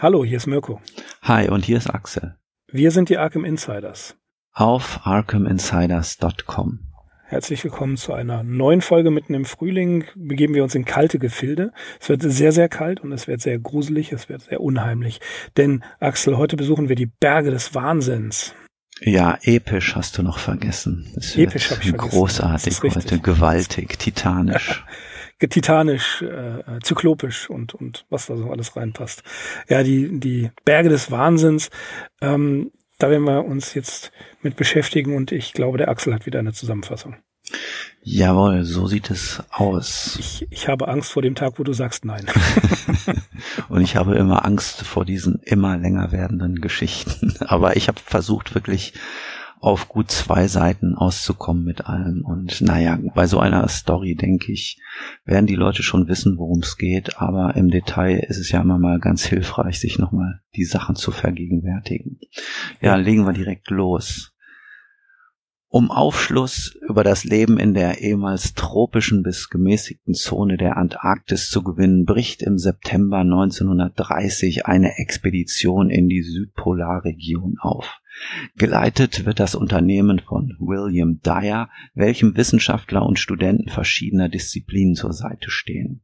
Hallo, hier ist Mirko. Hi, und hier ist Axel. Wir sind die Arkham Insiders. Auf arkhaminsiders.com. Herzlich willkommen zu einer neuen Folge mitten im Frühling. Begeben wir uns in kalte Gefilde. Es wird sehr, sehr kalt und es wird sehr gruselig, es wird sehr unheimlich. Denn, Axel, heute besuchen wir die Berge des Wahnsinns. Ja, episch hast du noch vergessen. Es episch habe ich vergessen. Großartig heute, gewaltig, titanisch. titanisch, äh, zyklopisch und, und was da so alles reinpasst. Ja, die, die Berge des Wahnsinns, ähm, da werden wir uns jetzt mit beschäftigen und ich glaube, der Axel hat wieder eine Zusammenfassung. Jawohl, so sieht es aus. Ich, ich habe Angst vor dem Tag, wo du sagst nein. und ich habe immer Angst vor diesen immer länger werdenden Geschichten. Aber ich habe versucht, wirklich auf gut zwei Seiten auszukommen mit allem. Und naja, bei so einer Story, denke ich, werden die Leute schon wissen, worum es geht, aber im Detail ist es ja immer mal ganz hilfreich, sich nochmal die Sachen zu vergegenwärtigen. Ja, legen wir direkt los. Um Aufschluss über das Leben in der ehemals tropischen bis gemäßigten Zone der Antarktis zu gewinnen, bricht im September 1930 eine Expedition in die Südpolarregion auf. Geleitet wird das Unternehmen von William Dyer, welchem Wissenschaftler und Studenten verschiedener Disziplinen zur Seite stehen.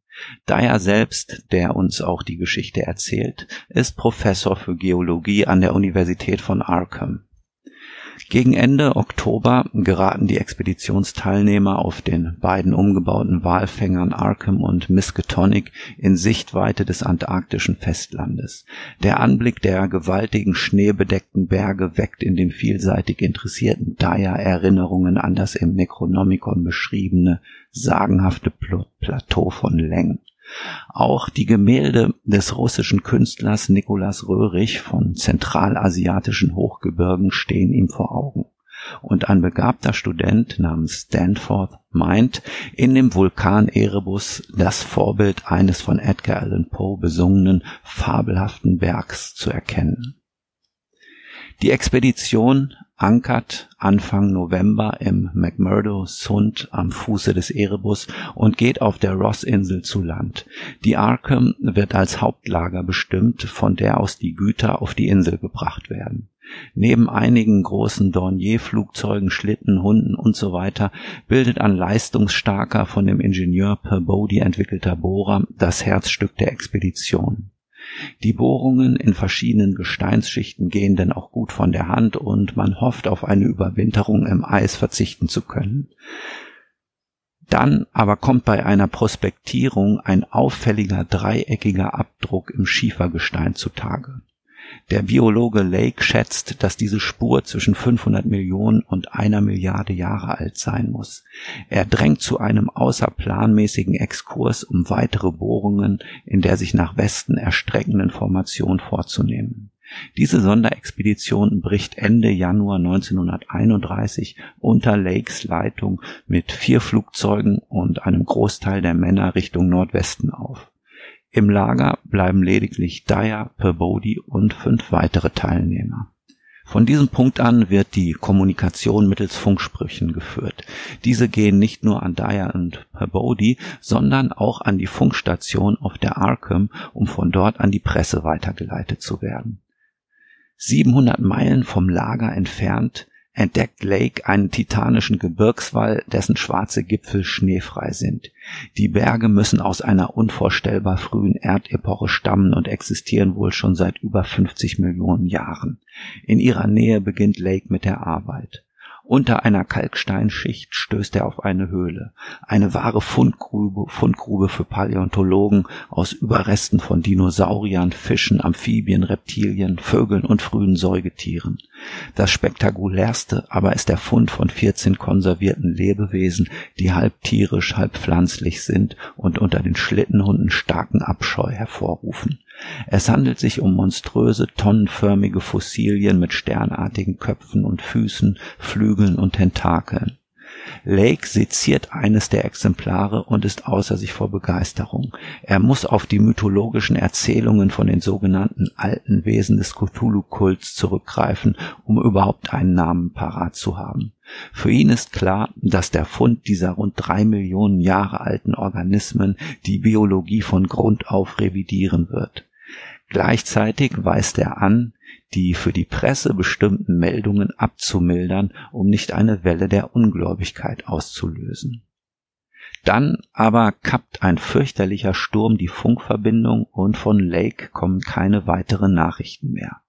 Dyer selbst, der uns auch die Geschichte erzählt, ist Professor für Geologie an der Universität von Arkham. Gegen Ende Oktober geraten die Expeditionsteilnehmer auf den beiden umgebauten Walfängern Arkham und Miskatonic in Sichtweite des antarktischen Festlandes. Der Anblick der gewaltigen schneebedeckten Berge weckt in dem vielseitig interessierten Dyer Erinnerungen an das im Necronomicon beschriebene sagenhafte Plateau von Leng. Auch die Gemälde des russischen Künstlers Nikolaus Röhrig von zentralasiatischen Hochgebirgen stehen ihm vor Augen. Und ein begabter Student namens Stanford meint, in dem Vulkan Erebus das Vorbild eines von Edgar Allan Poe besungenen fabelhaften Bergs zu erkennen. Die Expedition ankert Anfang November im McMurdo Sund am Fuße des Erebus und geht auf der Ross-Insel zu Land. Die Arkham wird als Hauptlager bestimmt, von der aus die Güter auf die Insel gebracht werden. Neben einigen großen Dornier-Flugzeugen, Schlitten, Hunden und so bildet ein leistungsstarker von dem Ingenieur Peabody entwickelter Bohrer das Herzstück der Expedition. Die Bohrungen in verschiedenen Gesteinsschichten gehen denn auch gut von der Hand und man hofft auf eine Überwinterung im Eis verzichten zu können. Dann aber kommt bei einer Prospektierung ein auffälliger dreieckiger Abdruck im Schiefergestein zutage. Der Biologe Lake schätzt, dass diese Spur zwischen 500 Millionen und einer Milliarde Jahre alt sein muss. Er drängt zu einem außerplanmäßigen Exkurs, um weitere Bohrungen in der sich nach Westen erstreckenden Formation vorzunehmen. Diese Sonderexpedition bricht Ende Januar 1931 unter Lakes Leitung mit vier Flugzeugen und einem Großteil der Männer Richtung Nordwesten auf. Im Lager bleiben lediglich Dyer, Peabody und fünf weitere Teilnehmer. Von diesem Punkt an wird die Kommunikation mittels Funksprüchen geführt. Diese gehen nicht nur an Dyer und Peabody, sondern auch an die Funkstation auf der Arkham, um von dort an die Presse weitergeleitet zu werden. 700 Meilen vom Lager entfernt entdeckt Lake einen titanischen Gebirgswall, dessen schwarze Gipfel schneefrei sind. Die Berge müssen aus einer unvorstellbar frühen Erdepoche stammen und existieren wohl schon seit über 50 Millionen Jahren. In ihrer Nähe beginnt Lake mit der Arbeit. Unter einer Kalksteinschicht stößt er auf eine Höhle, eine wahre Fundgrube, Fundgrube für Paläontologen aus Überresten von Dinosauriern, Fischen, Amphibien, Reptilien, Vögeln und frühen Säugetieren. Das spektakulärste aber ist der Fund von 14 konservierten Lebewesen, die halb tierisch, halb pflanzlich sind und unter den Schlittenhunden starken Abscheu hervorrufen. Es handelt sich um monströse, tonnenförmige Fossilien mit sternartigen Köpfen und Füßen, Flügeln und Tentakeln. Lake seziert eines der Exemplare und ist außer sich vor Begeisterung. Er muss auf die mythologischen Erzählungen von den sogenannten alten Wesen des Cthulhu-Kults zurückgreifen, um überhaupt einen Namen parat zu haben. Für ihn ist klar, dass der Fund dieser rund drei Millionen Jahre alten Organismen die Biologie von Grund auf revidieren wird. Gleichzeitig weist er an, die für die Presse bestimmten Meldungen abzumildern, um nicht eine Welle der Ungläubigkeit auszulösen. Dann aber kappt ein fürchterlicher Sturm die Funkverbindung und von Lake kommen keine weiteren Nachrichten mehr.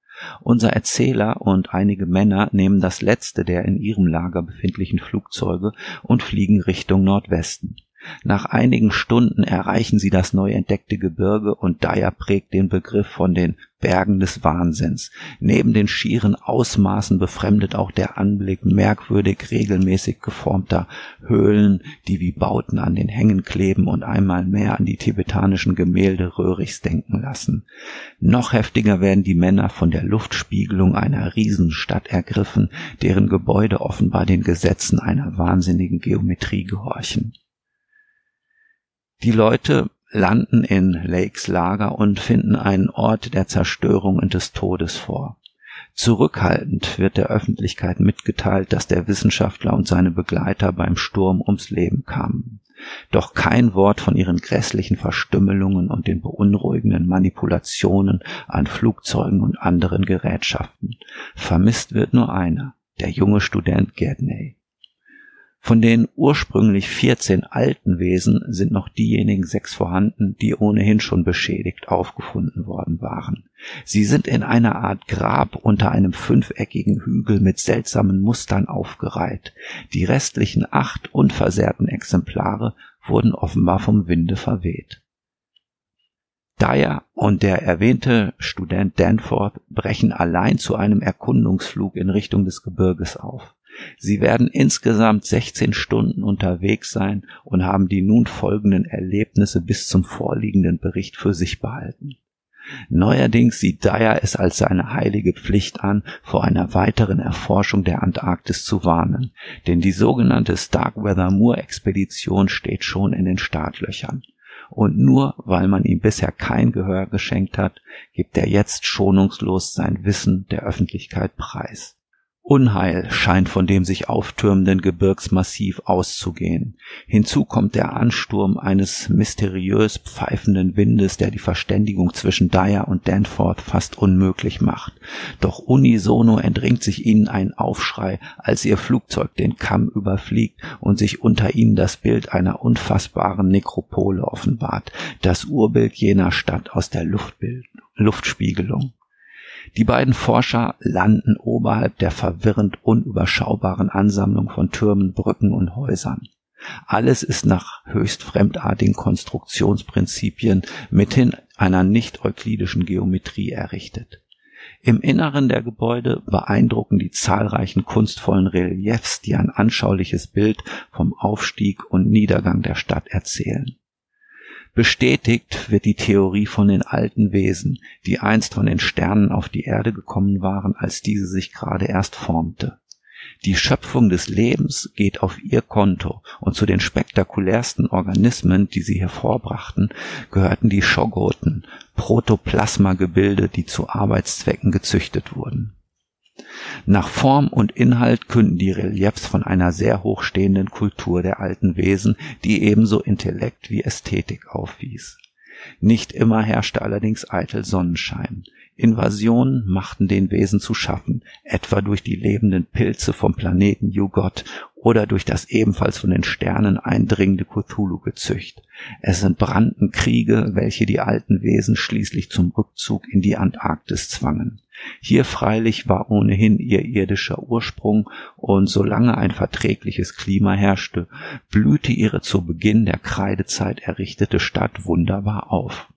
Unser Erzähler und einige Männer nehmen das letzte der in ihrem Lager befindlichen Flugzeuge und fliegen Richtung Nordwesten. Nach einigen Stunden erreichen sie das neu entdeckte Gebirge und Dyer prägt den Begriff von den Bergen des Wahnsinns. Neben den schieren Ausmaßen befremdet auch der Anblick merkwürdig regelmäßig geformter Höhlen, die wie Bauten an den Hängen kleben und einmal mehr an die tibetanischen Gemälde Röhrichs denken lassen. Noch heftiger werden die Männer von der Luftspiegelung einer Riesenstadt ergriffen, deren Gebäude offenbar den Gesetzen einer wahnsinnigen Geometrie gehorchen. Die Leute landen in Lakes Lager und finden einen Ort der Zerstörung und des Todes vor. Zurückhaltend wird der Öffentlichkeit mitgeteilt, dass der Wissenschaftler und seine Begleiter beim Sturm ums Leben kamen. Doch kein Wort von ihren grässlichen Verstümmelungen und den beunruhigenden Manipulationen an Flugzeugen und anderen Gerätschaften. Vermisst wird nur einer, der junge Student Gedney. Von den ursprünglich 14 alten Wesen sind noch diejenigen sechs vorhanden, die ohnehin schon beschädigt aufgefunden worden waren. Sie sind in einer Art Grab unter einem fünfeckigen Hügel mit seltsamen Mustern aufgereiht. Die restlichen acht unversehrten Exemplare wurden offenbar vom Winde verweht. Dyer und der erwähnte Student Danforth brechen allein zu einem Erkundungsflug in Richtung des Gebirges auf. Sie werden insgesamt 16 Stunden unterwegs sein und haben die nun folgenden Erlebnisse bis zum vorliegenden Bericht für sich behalten. Neuerdings sieht Dyer es als seine heilige Pflicht an, vor einer weiteren Erforschung der Antarktis zu warnen, denn die sogenannte Starkweather Moor Expedition steht schon in den Startlöchern. Und nur weil man ihm bisher kein Gehör geschenkt hat, gibt er jetzt schonungslos sein Wissen der Öffentlichkeit preis. Unheil scheint von dem sich auftürmenden Gebirgsmassiv auszugehen. Hinzu kommt der Ansturm eines mysteriös pfeifenden Windes, der die Verständigung zwischen Dyer und Danforth fast unmöglich macht. Doch unisono entringt sich ihnen ein Aufschrei, als ihr Flugzeug den Kamm überfliegt und sich unter ihnen das Bild einer unfassbaren Nekropole offenbart, das Urbild jener Stadt aus der Luftbild Luftspiegelung. Die beiden Forscher landen oberhalb der verwirrend unüberschaubaren Ansammlung von Türmen, Brücken und Häusern. Alles ist nach höchst fremdartigen Konstruktionsprinzipien mithin einer nicht-euklidischen Geometrie errichtet. Im Inneren der Gebäude beeindrucken die zahlreichen kunstvollen Reliefs, die ein anschauliches Bild vom Aufstieg und Niedergang der Stadt erzählen. Bestätigt wird die Theorie von den alten Wesen, die einst von den Sternen auf die Erde gekommen waren, als diese sich gerade erst formte. Die Schöpfung des Lebens geht auf ihr Konto, und zu den spektakulärsten Organismen, die sie hervorbrachten, gehörten die Schogoten, Protoplasmagebilde, die zu Arbeitszwecken gezüchtet wurden. Nach Form und Inhalt künden die Reliefs von einer sehr hochstehenden Kultur der alten Wesen, die ebenso Intellekt wie Ästhetik aufwies. Nicht immer herrschte allerdings eitel Sonnenschein. Invasionen machten den Wesen zu schaffen, etwa durch die lebenden Pilze vom Planeten Jugot oder durch das ebenfalls von den Sternen eindringende Cthulhu-Gezücht. Es entbrannten Kriege, welche die alten Wesen schließlich zum Rückzug in die Antarktis zwangen. Hier freilich war ohnehin ihr irdischer Ursprung, und solange ein verträgliches Klima herrschte, blühte ihre zu Beginn der Kreidezeit errichtete Stadt wunderbar auf.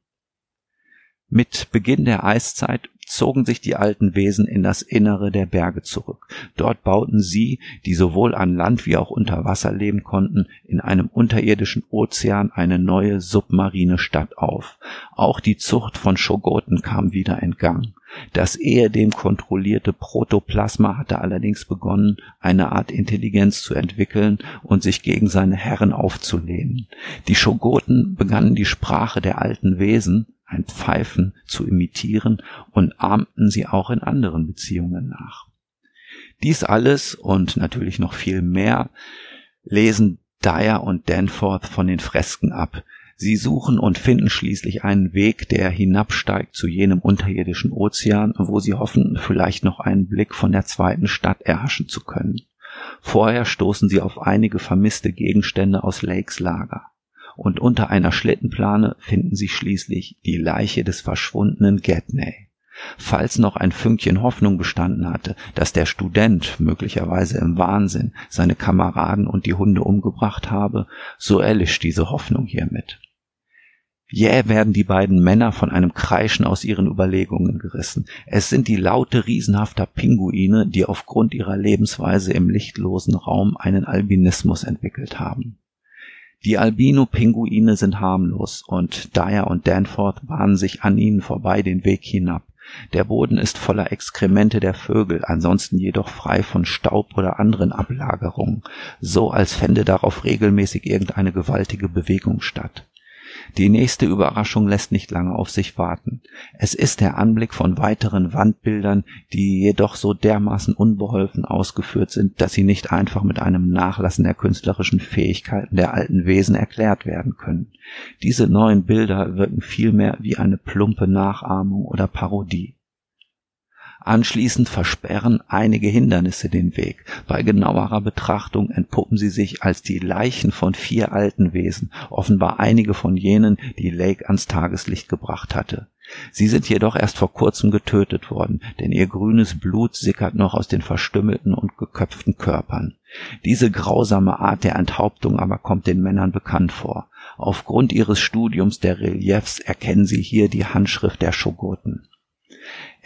Mit Beginn der Eiszeit zogen sich die alten Wesen in das Innere der Berge zurück. Dort bauten sie, die sowohl an Land wie auch unter Wasser leben konnten, in einem unterirdischen Ozean eine neue submarine Stadt auf. Auch die Zucht von Schogoten kam wieder in Gang. Das ehedem kontrollierte Protoplasma hatte allerdings begonnen, eine Art Intelligenz zu entwickeln und sich gegen seine Herren aufzulehnen. Die Schogoten begannen die Sprache der alten Wesen, ein Pfeifen zu imitieren und ahmten sie auch in anderen Beziehungen nach. Dies alles und natürlich noch viel mehr lesen Dyer und Danforth von den Fresken ab, Sie suchen und finden schließlich einen Weg, der hinabsteigt zu jenem unterirdischen Ozean, wo sie hoffen, vielleicht noch einen Blick von der zweiten Stadt erhaschen zu können. Vorher stoßen sie auf einige vermisste Gegenstände aus Lakes Lager. Und unter einer Schlittenplane finden sie schließlich die Leiche des verschwundenen Gedney. Falls noch ein Fünkchen Hoffnung bestanden hatte, dass der Student möglicherweise im Wahnsinn seine Kameraden und die Hunde umgebracht habe, so erlischt diese Hoffnung hiermit. Jäh werden die beiden Männer von einem Kreischen aus ihren Überlegungen gerissen. Es sind die Laute riesenhafter Pinguine, die aufgrund ihrer Lebensweise im lichtlosen Raum einen Albinismus entwickelt haben. Die Albino-Pinguine sind harmlos und Dyer und Danforth bahnen sich an ihnen vorbei den Weg hinab. Der Boden ist voller Exkremente der Vögel, ansonsten jedoch frei von Staub oder anderen Ablagerungen, so als fände darauf regelmäßig irgendeine gewaltige Bewegung statt. Die nächste Überraschung lässt nicht lange auf sich warten. Es ist der Anblick von weiteren Wandbildern, die jedoch so dermaßen unbeholfen ausgeführt sind, dass sie nicht einfach mit einem Nachlassen der künstlerischen Fähigkeiten der alten Wesen erklärt werden können. Diese neuen Bilder wirken vielmehr wie eine plumpe Nachahmung oder Parodie. Anschließend versperren einige Hindernisse den Weg. Bei genauerer Betrachtung entpuppen sie sich als die Leichen von vier alten Wesen, offenbar einige von jenen, die Lake ans Tageslicht gebracht hatte. Sie sind jedoch erst vor kurzem getötet worden, denn ihr grünes Blut sickert noch aus den verstümmelten und geköpften Körpern. Diese grausame Art der Enthauptung aber kommt den Männern bekannt vor. Aufgrund ihres Studiums der Reliefs erkennen sie hier die Handschrift der Schogoten.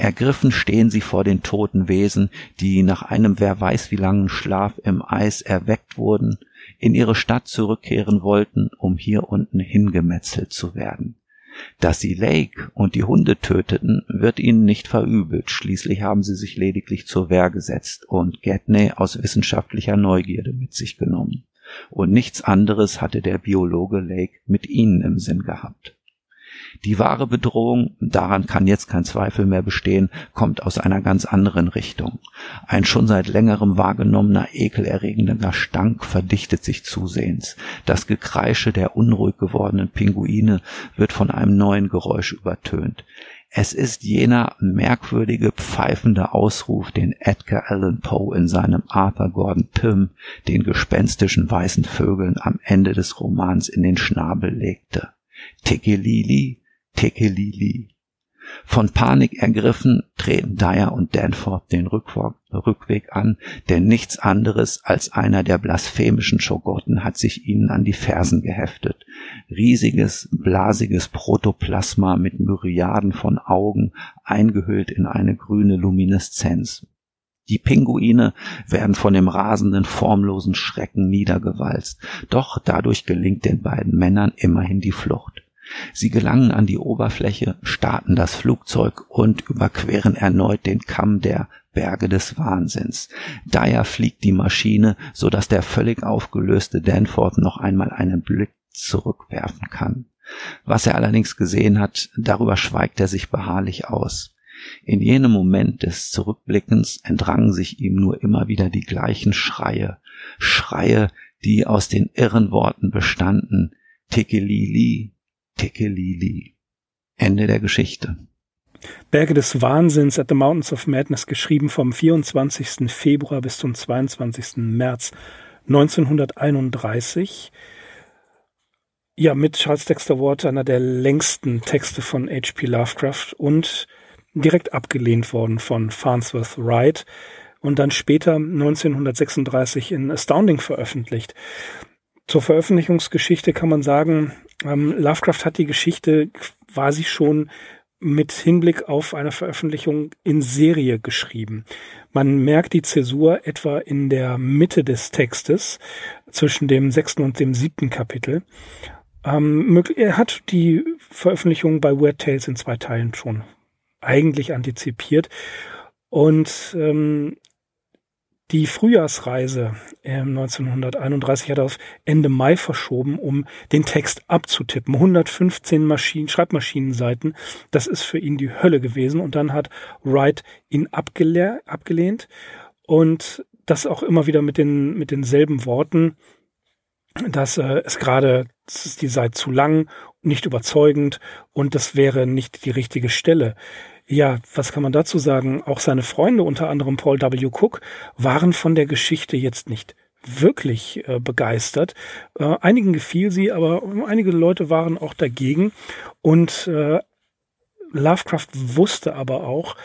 Ergriffen stehen sie vor den toten Wesen, die nach einem wer weiß wie langen Schlaf im Eis erweckt wurden, in ihre Stadt zurückkehren wollten, um hier unten hingemetzelt zu werden. Dass sie Lake und die Hunde töteten, wird ihnen nicht verübelt, schließlich haben sie sich lediglich zur Wehr gesetzt und Gedney aus wissenschaftlicher Neugierde mit sich genommen. Und nichts anderes hatte der Biologe Lake mit ihnen im Sinn gehabt. Die wahre Bedrohung, daran kann jetzt kein Zweifel mehr bestehen, kommt aus einer ganz anderen Richtung. Ein schon seit längerem wahrgenommener ekelerregender Gestank verdichtet sich zusehends. Das Gekreische der unruhig gewordenen Pinguine wird von einem neuen Geräusch übertönt. Es ist jener merkwürdige pfeifende Ausruf, den Edgar Allan Poe in seinem Arthur Gordon Pym den gespenstischen weißen Vögeln am Ende des Romans in den Schnabel legte. Tekelili, Tekelili. Von Panik ergriffen treten Dyer und Danforth den Rückweg an, denn nichts anderes als einer der blasphemischen Schogotten hat sich ihnen an die Fersen geheftet. Riesiges, blasiges Protoplasma mit Myriaden von Augen, eingehüllt in eine grüne Lumineszenz. Die Pinguine werden von dem rasenden, formlosen Schrecken niedergewalzt, doch dadurch gelingt den beiden Männern immerhin die Flucht. Sie gelangen an die Oberfläche, starten das Flugzeug und überqueren erneut den Kamm der Berge des Wahnsinns. Daher fliegt die Maschine, so dass der völlig aufgelöste Danforth noch einmal einen Blick zurückwerfen kann. Was er allerdings gesehen hat, darüber schweigt er sich beharrlich aus. In jenem Moment des Zurückblickens entrangen sich ihm nur immer wieder die gleichen Schreie, Schreie, die aus den irren Worten bestanden, Tekelili, Tekelili. Ende der Geschichte. Berge des Wahnsinns at the Mountains of Madness, geschrieben vom 24. Februar bis zum 22. März 1931. Ja, mit Charles Dexter Ward einer der längsten Texte von H.P. Lovecraft und direkt abgelehnt worden von Farnsworth Wright und dann später 1936 in Astounding veröffentlicht. Zur Veröffentlichungsgeschichte kann man sagen, ähm, Lovecraft hat die Geschichte quasi schon mit Hinblick auf eine Veröffentlichung in Serie geschrieben. Man merkt die Zäsur etwa in der Mitte des Textes zwischen dem sechsten und dem siebten Kapitel. Ähm, er hat die Veröffentlichung bei Weird Tales in zwei Teilen schon eigentlich antizipiert. Und ähm, die Frühjahrsreise ähm, 1931 hat er auf Ende Mai verschoben, um den Text abzutippen. 115 Maschinen, Schreibmaschinenseiten, das ist für ihn die Hölle gewesen. Und dann hat Wright ihn abgelehnt und das auch immer wieder mit, den, mit denselben Worten. dass äh, es gerade, die sei zu lang, nicht überzeugend und das wäre nicht die richtige Stelle. Ja, was kann man dazu sagen? Auch seine Freunde, unter anderem Paul W. Cook, waren von der Geschichte jetzt nicht wirklich äh, begeistert. Äh, einigen gefiel sie, aber einige Leute waren auch dagegen. Und äh, Lovecraft wusste aber auch,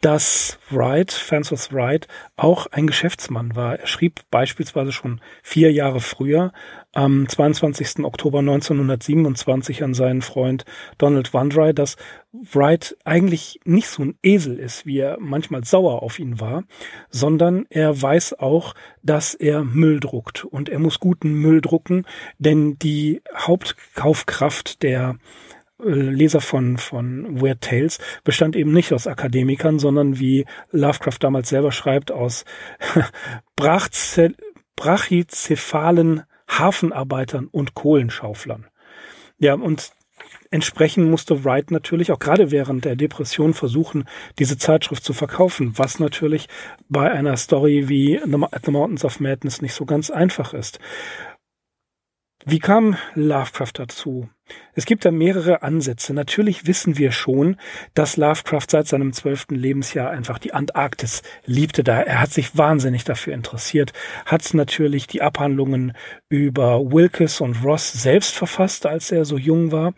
dass Wright, Francis Wright, auch ein Geschäftsmann war. Er schrieb beispielsweise schon vier Jahre früher, am 22. Oktober 1927 an seinen Freund Donald Wandry, dass Wright eigentlich nicht so ein Esel ist, wie er manchmal sauer auf ihn war, sondern er weiß auch, dass er Müll druckt und er muss guten Müll drucken, denn die Hauptkaufkraft der Leser von, von Weird Tales bestand eben nicht aus Akademikern, sondern wie Lovecraft damals selber schreibt, aus brachycephalen Hafenarbeitern und Kohlenschauflern. Ja, und entsprechend musste Wright natürlich auch gerade während der Depression versuchen, diese Zeitschrift zu verkaufen, was natürlich bei einer Story wie the Mountains of Madness nicht so ganz einfach ist. Wie kam Lovecraft dazu? Es gibt da mehrere Ansätze. Natürlich wissen wir schon, dass Lovecraft seit seinem zwölften Lebensjahr einfach die Antarktis liebte. Da er hat sich wahnsinnig dafür interessiert, hat natürlich die Abhandlungen über Wilkes und Ross selbst verfasst, als er so jung war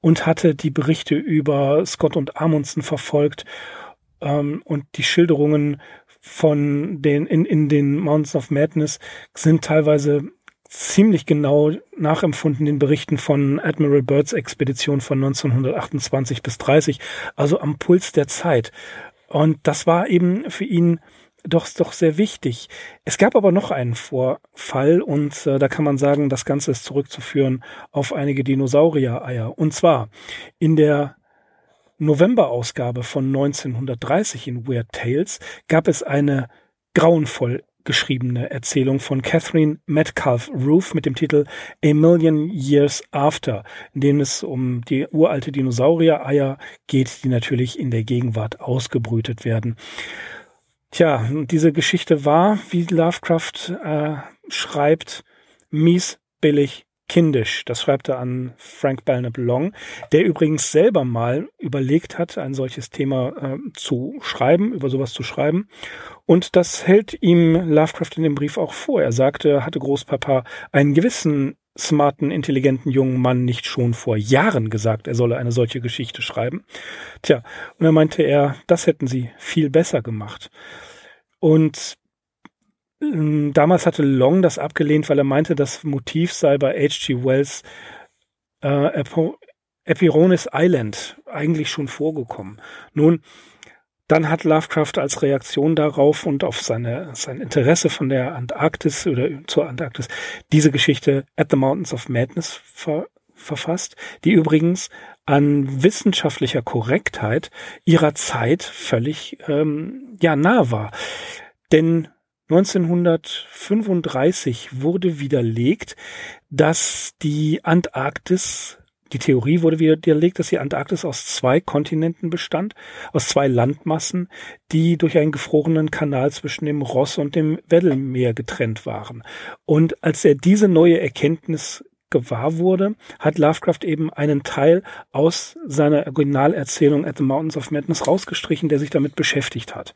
und hatte die Berichte über Scott und Amundsen verfolgt ähm, und die Schilderungen von den in, in den Mountains of Madness sind teilweise ziemlich genau nachempfunden den Berichten von Admiral Byrds Expedition von 1928 bis 30, also am Puls der Zeit. Und das war eben für ihn doch, doch sehr wichtig. Es gab aber noch einen Vorfall und äh, da kann man sagen, das Ganze ist zurückzuführen auf einige Dinosaurier-Eier. Und zwar in der November-Ausgabe von 1930 in Weird Tales gab es eine grauenvoll geschriebene Erzählung von Catherine Metcalf Roof mit dem Titel A Million Years After, in dem es um die uralte Dinosaurier-Eier geht, die natürlich in der Gegenwart ausgebrütet werden. Tja, diese Geschichte war, wie Lovecraft äh, schreibt, mies, billig, kindisch. Das schreibt er an Frank Belknap Long, der übrigens selber mal überlegt hat, ein solches Thema äh, zu schreiben, über sowas zu schreiben. Und das hält ihm Lovecraft in dem Brief auch vor. Er sagte, hatte Großpapa einen gewissen smarten, intelligenten jungen Mann nicht schon vor Jahren gesagt, er solle eine solche Geschichte schreiben. Tja, und er meinte er, das hätten sie viel besser gemacht. Und damals hatte Long das abgelehnt, weil er meinte, das Motiv sei bei H.G. Wells äh, Epironis Island eigentlich schon vorgekommen. Nun, dann hat Lovecraft als Reaktion darauf und auf seine, sein Interesse von der Antarktis oder zur Antarktis diese Geschichte At the Mountains of Madness ver verfasst, die übrigens an wissenschaftlicher Korrektheit ihrer Zeit völlig ähm, ja nah war. Denn 1935 wurde widerlegt, dass die Antarktis die Theorie wurde widerlegt, dass die Antarktis aus zwei Kontinenten bestand, aus zwei Landmassen, die durch einen gefrorenen Kanal zwischen dem Ross und dem Weddellmeer getrennt waren. Und als er diese neue Erkenntnis gewahr wurde, hat Lovecraft eben einen Teil aus seiner Originalerzählung At the Mountains of Madness rausgestrichen, der sich damit beschäftigt hat.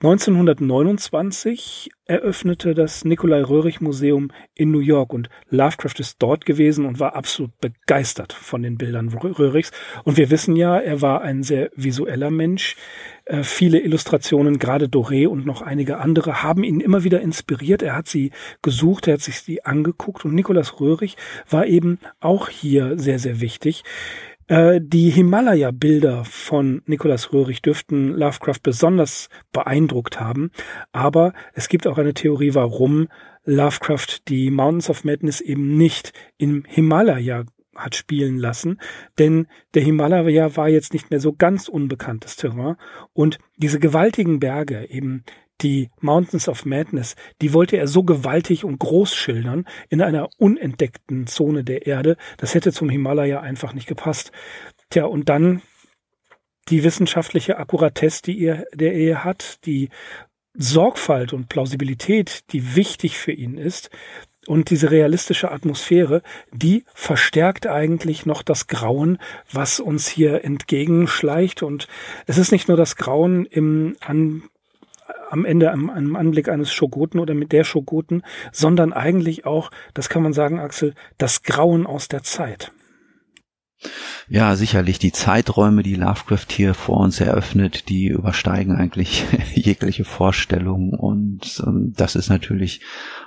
1929 eröffnete das Nikolai Röhrig Museum in New York und Lovecraft ist dort gewesen und war absolut begeistert von den Bildern Röhrigs. Und wir wissen ja, er war ein sehr visueller Mensch. Äh, viele Illustrationen, gerade Doré und noch einige andere, haben ihn immer wieder inspiriert. Er hat sie gesucht, er hat sich sie angeguckt und Nikolaus Röhrig war eben auch hier sehr, sehr wichtig. Äh, die Himalaya-Bilder von Nikolaus Röhrig dürften Lovecraft besonders beeindruckt haben, aber es gibt auch eine Theorie, warum Lovecraft die Mountains of Madness eben nicht im Himalaya hat spielen lassen, denn der Himalaya war jetzt nicht mehr so ganz unbekanntes Terrain. Und diese gewaltigen Berge, eben die Mountains of Madness, die wollte er so gewaltig und groß schildern in einer unentdeckten Zone der Erde. Das hätte zum Himalaya einfach nicht gepasst. Tja, und dann die wissenschaftliche Akkuratesse, die er, der er hat, die Sorgfalt und Plausibilität, die wichtig für ihn ist. und diese realistische Atmosphäre, die verstärkt eigentlich noch das Grauen, was uns hier entgegenschleicht. Und es ist nicht nur das Grauen im An am Ende am, am Anblick eines Schogoten oder mit der Schogoten, sondern eigentlich auch, das kann man sagen, Axel, das Grauen aus der Zeit. Ja, sicherlich. Die Zeiträume, die Lovecraft hier vor uns eröffnet, die übersteigen eigentlich jegliche Vorstellung. Und ähm, das ist natürlich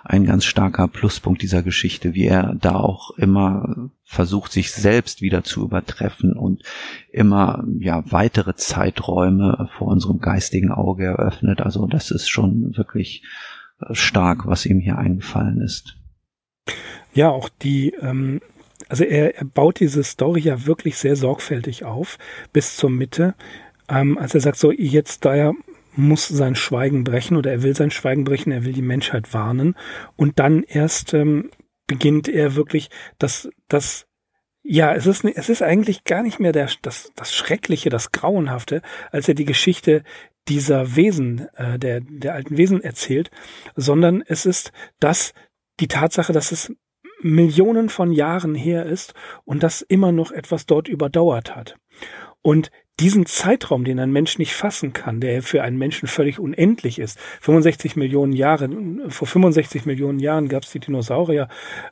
ein ganz starker Pluspunkt dieser Geschichte, wie er da auch immer versucht, sich selbst wieder zu übertreffen und immer ja weitere Zeiträume vor unserem geistigen Auge eröffnet. Also das ist schon wirklich äh, stark, was ihm hier eingefallen ist. Ja, auch die ähm, also er, er baut diese Story ja wirklich sehr sorgfältig auf bis zur Mitte. Ähm, als er sagt, so jetzt da er muss sein Schweigen brechen oder er will sein Schweigen brechen, er will die Menschheit warnen und dann erst ähm, beginnt er wirklich das, das ja, es ist, es ist eigentlich gar nicht mehr der, das, das Schreckliche, das Grauenhafte, als er die Geschichte dieser Wesen, äh, der, der alten Wesen erzählt, sondern es ist das, die Tatsache, dass es Millionen von Jahren her ist und das immer noch etwas dort überdauert hat. Und diesen Zeitraum, den ein Mensch nicht fassen kann, der für einen Menschen völlig unendlich ist, 65 Millionen Jahre, vor 65 Millionen Jahren gab es die Dinosaurier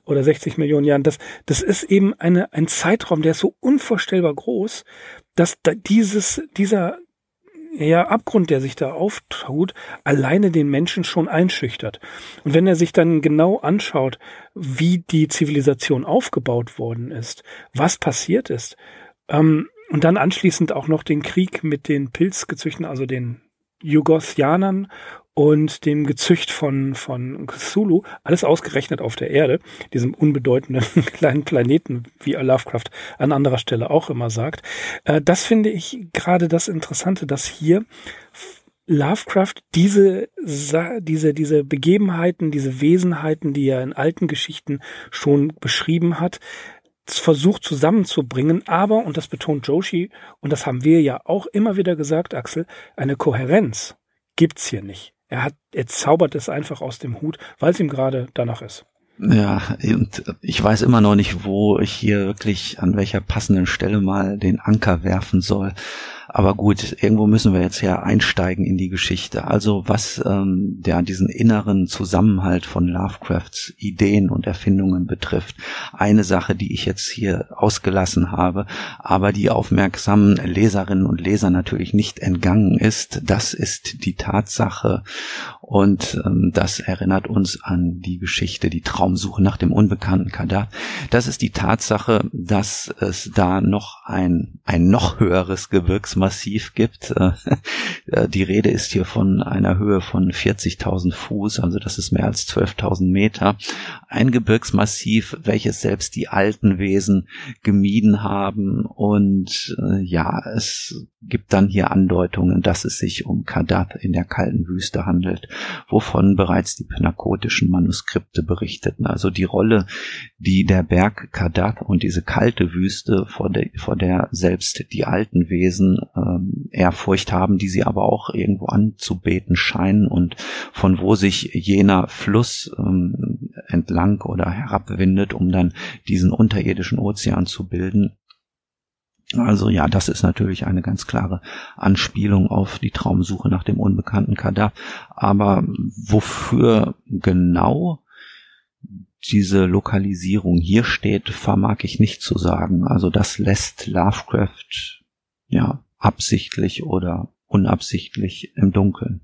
oder 60 Millionen Jahren, das, das ist eben eine, ein Zeitraum, der ist so unvorstellbar groß, dass da dieses, dieser, ja, Abgrund, der sich da auftut, alleine den Menschen schon einschüchtert. Und wenn er sich dann genau anschaut, wie die Zivilisation aufgebaut worden ist, was passiert ist, ähm, und dann anschließend auch noch den Krieg mit den Pilzgezüchten, also den Jugoslanern und dem Gezücht von, von Cthulhu, alles ausgerechnet auf der Erde, diesem unbedeutenden kleinen Planeten, wie Lovecraft an anderer Stelle auch immer sagt. Äh, das finde ich gerade das Interessante, dass hier Lovecraft diese, diese, diese Begebenheiten, diese Wesenheiten, die er in alten Geschichten schon beschrieben hat, versucht zusammenzubringen, aber, und das betont Joshi, und das haben wir ja auch immer wieder gesagt, Axel, eine Kohärenz gibt's hier nicht. Er hat, er zaubert es einfach aus dem Hut, weil es ihm gerade danach ist. Ja, und ich weiß immer noch nicht, wo ich hier wirklich an welcher passenden Stelle mal den Anker werfen soll. Aber gut, irgendwo müssen wir jetzt ja einsteigen in die Geschichte. Also was ähm, der diesen inneren Zusammenhalt von Lovecrafts Ideen und Erfindungen betrifft. Eine Sache, die ich jetzt hier ausgelassen habe, aber die aufmerksamen Leserinnen und Leser natürlich nicht entgangen ist, das ist die Tatsache und ähm, das erinnert uns an die Geschichte, die Traumsuche nach dem unbekannten Kadar. Das ist die Tatsache, dass es da noch ein, ein noch höheres Gebirgsmassiv gibt. Äh, die Rede ist hier von einer Höhe von 40.000 Fuß, also das ist mehr als 12.000 Meter. Ein Gebirgsmassiv, welches selbst die alten Wesen gemieden haben und äh, ja, es gibt dann hier Andeutungen, dass es sich um Kadab in der kalten Wüste handelt wovon bereits die penakotischen Manuskripte berichteten. Also die Rolle, die der Berg Kadat und diese kalte Wüste, vor der, vor der selbst die alten Wesen ähm, Ehrfurcht haben, die sie aber auch irgendwo anzubeten scheinen und von wo sich jener Fluss ähm, entlang oder herabwindet, um dann diesen unterirdischen Ozean zu bilden, also ja, das ist natürlich eine ganz klare Anspielung auf die Traumsuche nach dem unbekannten Kadar. Aber wofür genau diese Lokalisierung hier steht, vermag ich nicht zu sagen. Also das lässt Lovecraft ja absichtlich oder unabsichtlich im Dunkeln.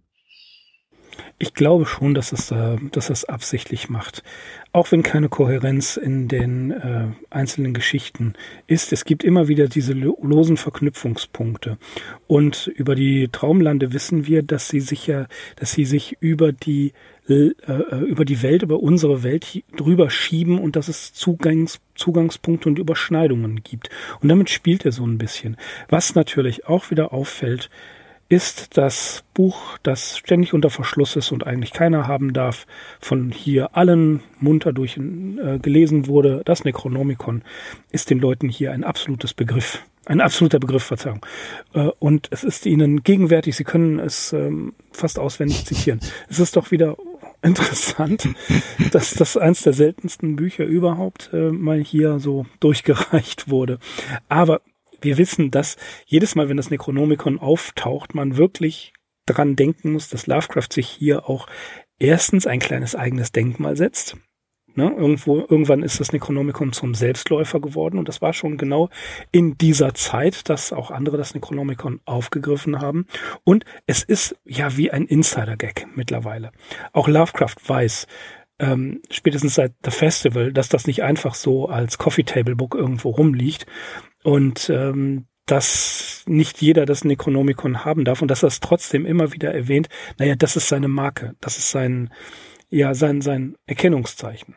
Ich glaube schon, dass es, äh, dass es absichtlich macht. Auch wenn keine Kohärenz in den äh, einzelnen Geschichten ist. Es gibt immer wieder diese losen Verknüpfungspunkte. Und über die Traumlande wissen wir, dass sie sich ja, dass sie sich über die äh, über die Welt, über unsere Welt drüber schieben und dass es Zugangs, Zugangspunkte und Überschneidungen gibt. Und damit spielt er so ein bisschen. Was natürlich auch wieder auffällt, ist das Buch, das ständig unter Verschluss ist und eigentlich keiner haben darf, von hier allen munter durch äh, gelesen wurde, das Necronomicon, ist den Leuten hier ein absolutes Begriff. Ein absoluter Begriff, Verzeihung. Äh, und es ist ihnen gegenwärtig, sie können es ähm, fast auswendig zitieren. Es ist doch wieder interessant, dass das eins der seltensten Bücher überhaupt äh, mal hier so durchgereicht wurde. Aber wir wissen, dass jedes Mal, wenn das Necronomicon auftaucht, man wirklich dran denken muss, dass Lovecraft sich hier auch erstens ein kleines eigenes Denkmal setzt. Ne? Irgendwo, irgendwann ist das Necronomicon zum Selbstläufer geworden und das war schon genau in dieser Zeit, dass auch andere das Necronomicon aufgegriffen haben. Und es ist ja wie ein Insider-Gag mittlerweile. Auch Lovecraft weiß, ähm, spätestens seit The Festival, dass das nicht einfach so als Coffee Table Book irgendwo rumliegt und ähm, dass nicht jeder das Necronomicon haben darf und dass er es trotzdem immer wieder erwähnt, naja, das ist seine Marke, das ist sein, ja, sein, sein Erkennungszeichen.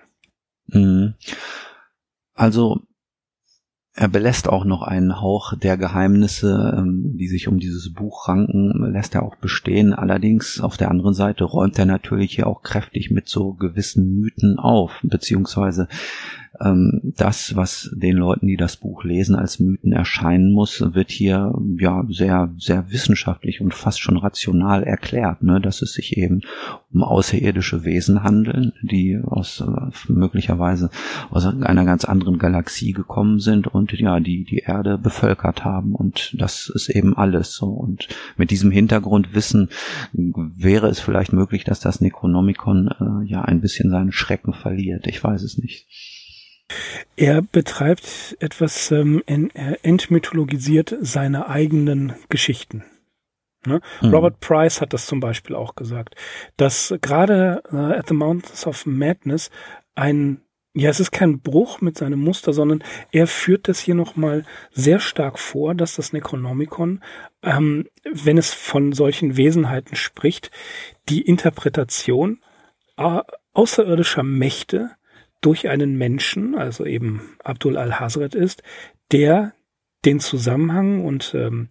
Mhm. Also er belässt auch noch einen Hauch der Geheimnisse, ähm, die sich um dieses Buch ranken, lässt er auch bestehen. Allerdings auf der anderen Seite räumt er natürlich hier auch kräftig mit so gewissen Mythen auf, beziehungsweise ähm, das, was den Leuten, die das Buch lesen, als Mythen erscheinen muss, wird hier ja sehr, sehr wissenschaftlich und fast schon rational erklärt, ne, dass es sich eben um außerirdische Wesen handeln, die aus äh, möglicherweise aus einer ganz anderen Galaxie gekommen sind und ja, die die Erde bevölkert haben und das ist eben alles so und mit diesem Hintergrundwissen wäre es vielleicht möglich, dass das Necronomicon äh, ja ein bisschen seinen Schrecken verliert. Ich weiß es nicht. Er betreibt etwas, ähm, er entmythologisiert seine eigenen Geschichten. Ne? Mhm. Robert Price hat das zum Beispiel auch gesagt, dass gerade äh, at the Mountains of Madness ein ja, es ist kein Bruch mit seinem Muster, sondern er führt das hier nochmal sehr stark vor, dass das Necronomicon, ähm, wenn es von solchen Wesenheiten spricht, die Interpretation äh, außerirdischer Mächte durch einen Menschen, also eben Abdul al-Hazret ist, der den Zusammenhang und ähm,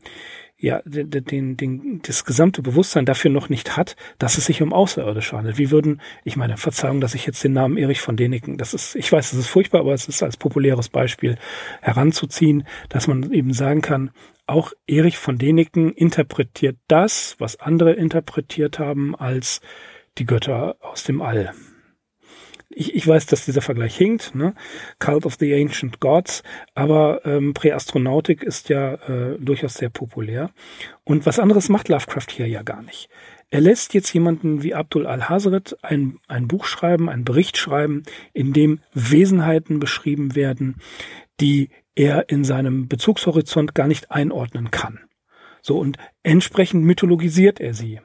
ja, den, den, den, das gesamte Bewusstsein dafür noch nicht hat, dass es sich um Außerirdische handelt. Wie würden, ich meine, Verzeihung, dass ich jetzt den Namen Erich von Däniken, das ist, ich weiß, das ist furchtbar, aber es ist als populäres Beispiel heranzuziehen, dass man eben sagen kann, auch Erich von Däniken interpretiert das, was andere interpretiert haben, als die Götter aus dem All ich, ich weiß, dass dieser Vergleich hinkt, ne? Cult of the Ancient Gods, aber ähm, Präastronautik ist ja äh, durchaus sehr populär. Und was anderes macht Lovecraft hier ja gar nicht. Er lässt jetzt jemanden wie Abdul al-Hazret ein, ein Buch schreiben, einen Bericht schreiben, in dem Wesenheiten beschrieben werden, die er in seinem Bezugshorizont gar nicht einordnen kann. So, und entsprechend mythologisiert er sie.